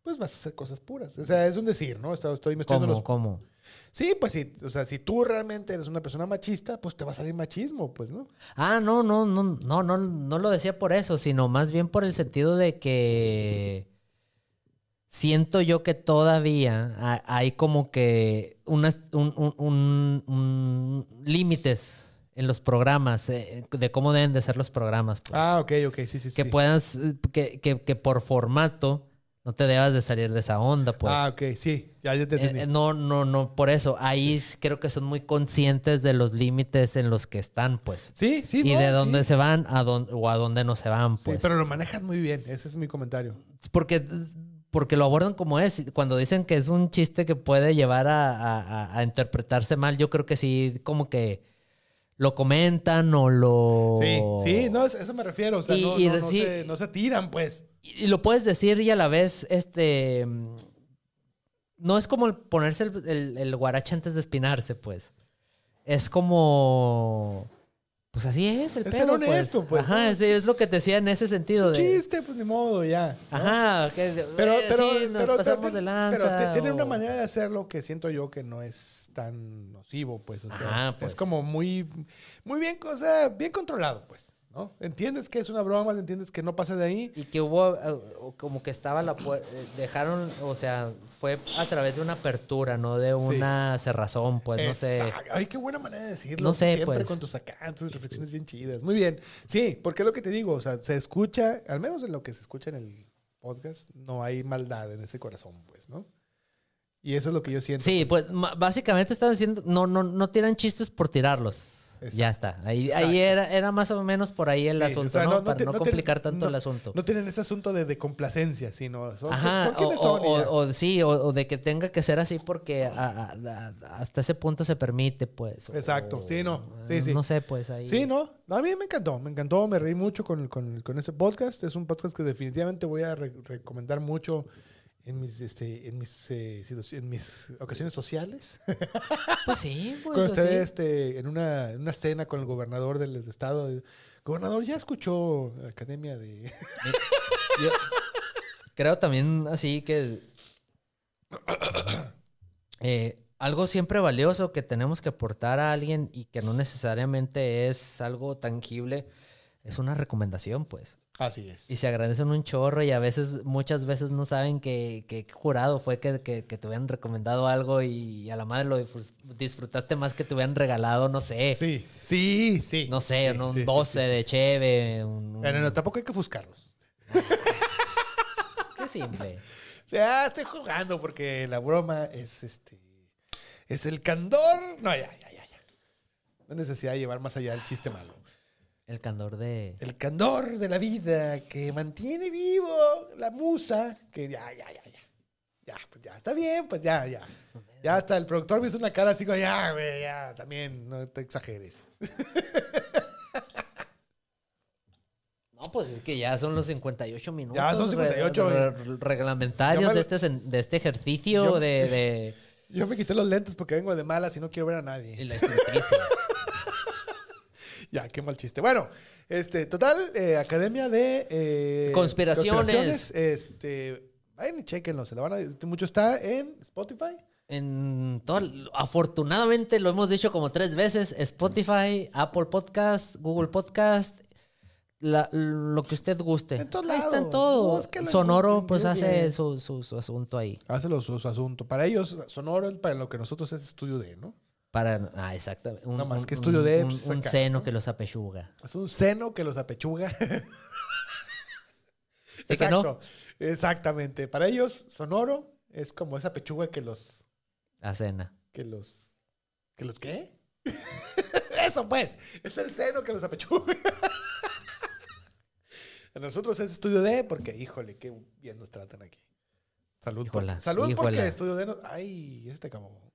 pues vas a hacer cosas puras. O sea, es un decir, ¿no? Estoy, estoy mezclando ¿Cómo? los... ¿Cómo? Sí, pues sí. O sea, si tú realmente eres una persona machista, pues te va a salir machismo, pues, ¿no? Ah, no, no, no, no, no, no lo decía por eso, sino más bien por el sentido de que siento yo que todavía ha- hay como que unas un, un- un- un- límites en los programas, eh, de cómo deben de ser los programas. pues. Ah, ok, ok, sí, sí, que sí. puedas, eh, que, que, que por formato no te debas de salir de esa onda, pues. Ah, ok, sí, ya, ya te Eh, entendí. eh, no, no, no, por eso. Ahí creo que son muy conscientes de los límites en los que están, pues. sí, sí, y no, de dónde sí. se van a dónde, o a dónde no se van, Sí, pues. pero lo manejan muy bien, ese es mi comentario. Porque, porque lo abordan como es. Cuando dicen que es un chiste que puede llevar a- a- a interpretarse mal, yo creo que sí, como que lo comentan o lo... Sí, sí, no, eso me refiero. O sea, Y- no, y no, no sí- se, no se tiran, pues. Y, y lo puedes decir y a la vez, este... No es como ponerse el, el, el guarache antes de espinarse, pues. Es como... Pues así es el Es pedo, ser honesto, pues, Ajá, ¿no? es, es lo que te decía en ese Es sentido. un de, chiste, pues ni modo, ya. ¿no? Ajá, que Pero, eh, pero, sí, nos pero, pasamos te- de lanza. pero te- tiene una manera de hacerlo que siento yo que no es tan nocivo, pues. O sea, Ajá, pues. Es como muy, muy bien, o sea, bien controlado, pues. ¿no? Entiendes que es una broma, entiendes que no pasa de ahí. Y que hubo, eh, como que estaba la puerta, dejaron, o sea, fue a través de una apertura, no de Sí. una cerrazón, pues, no sé. Ay, qué buena manera de decirlo. No sé, Siempre pues. con tus acá, tus reflexiones bien chidas. Muy bien. Sí, porque es lo que te digo. O sea, se escucha, al menos en lo que se escucha en el podcast, no hay maldad en ese corazón, pues, ¿no? Y eso es lo que yo siento. Sí, pues ma- básicamente están diciendo, no, no, no tiran chistes por tirarlos. Exacto. Ya está. Ahí, ahí era, era más o menos por ahí el Sí, o asunto, sea, ¿no? no- no Para te- no, te- complicar tanto el asunto. No tienen ese asunto de, de complacencia, sino son, Ajá, son o, quienes son. o- o- sí, o, o de que tenga que ser así porque a- a- a- hasta ese punto se permite, pues. Exacto, sí, no, sí, sí. No sé, pues ahí. Sí, ¿no? A mí me encantó, me encantó, me reí mucho con, con, con ese podcast. Es un podcast que definitivamente voy a re- recomendar mucho en mis, este, en mis, eh, situ- en mis ocasiones sociales. Pues sí, pues. Cuando esté este, en, una, en una cena con el gobernador del estado. eh, Gobernador, ¿ya escuchó la Academia de...? Yo creo también así que eh, algo siempre valioso que tenemos que aportar a alguien y que no necesariamente es algo tangible, es una recomendación, pues. Así es. Y se agradecen un chorro y a veces, muchas veces no saben que, que jurado fue que, que, que te hubieran recomendado algo y a la madre lo disfrut- disfrutaste más que te hubieran regalado, no sé. Sí, sí, sí. No sé, sí, ¿no? un sí, sí, 12 sí, sí. de cheve, un, un- Pero no, tampoco hay que ofuscarlos. Qué simple. O sea, estoy jugando porque la broma es este. Es el candor. No, ya, ya, ya, ya. No necesidad de llevar más allá el chiste malo. El candor de... El candor de la vida que mantiene vivo la musa. Que ya, ya, ya, ya. Ya, pues ya, está bien, pues ya, ya. Ya hasta el productor me hizo una cara así como, ya, güey, ya, también, no te exageres. No, pues es que ya son los 58 minutos. Ya son 58. re- re- reglamentarios me de, este, de este ejercicio Yo- de, de- Yo me quité los lentes porque vengo de malas y no quiero ver a y nadie. la estructicia. Ya, qué mal chiste. Bueno, este, total, eh, Academia de... eh, Conspiraciones. Este, vayan y chequenlo, se la van a... Mucho está en Spotify. En todo, afortunadamente lo hemos dicho como tres veces: Spotify, Apple Podcast, Google Podcast, la- lo que usted guste. En todos Ahí lados. todo. Búsquelo en Sonoro, pues hace su, su- su asunto ahí. Hace lo- su, su asunto. Para ellos, Sonoro, es para lo que nosotros es estudio de, ¿no? Para, ah, exactamente. Un, No más un- que estudio de, un- pues, un seno ¿no? que los apechuga. Es un seno que los apechuga. ¿Sí que no? Exacto. Exactamente. Para ellos, Sonoro es como esa pechuga que los... A cena. que los... ¿Que los qué? Eso pues, es el seno que los apechuga. A nosotros es estudio D porque, híjole, qué bien nos tratan aquí. Salud. por- Híjola, salud porque estudio D... no- Ay, ese te acabó.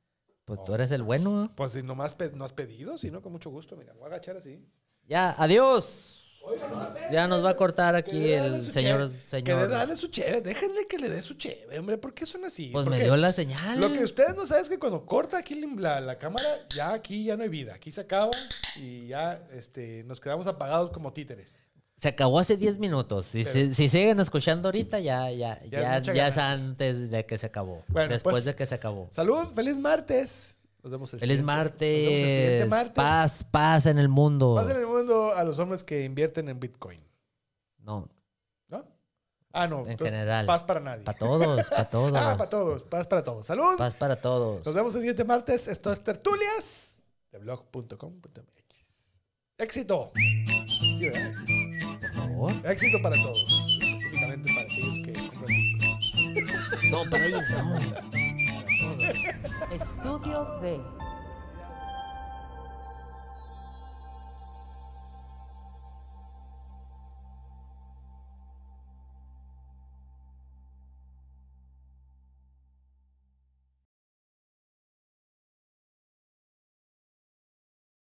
Pues tú eres el bueno. Pues si nomás no has pedido, sino con mucho gusto. Mira, voy a agachar así. Ya, adiós. Ya nos va a cortar aquí el señor. cheve. Que le dale su cheve. Déjenle que le dé su cheve, hombre. ¿Por qué son así? Pues ¿Por me dio la señal. Lo que ustedes no saben es que cuando corta aquí la, la cámara, ya aquí ya no hay vida. Aquí se acaba y ya este, nos quedamos apagados como títeres. Se acabó hace 10 minutos. Si, Sí. si- si siguen escuchando ahorita, ya, ya, Ya ya, es antes de que se acabó. Bueno, Después pues, de que se acabó. Salud, feliz martes. Nos vemos el Feliz siguiente- nos vemos el siguiente martes. martes. Paz, paz en el mundo. Paz en el mundo a los hombres que invierten en Bitcoin. No, ¿No? Ah, no. En entonces, general. Paz para nadie. para todos, para todos. Ah, para todos. Paz para todos. Salud. Paz para todos. Nos vemos el siguiente martes. Esto es Tertulias de blog.com.mx. Éxito. Sí, ¿verdad? Favor. Éxito para todos. Específicamente para aquellos que compran. No, para ellos no. Para todos. Estudio B.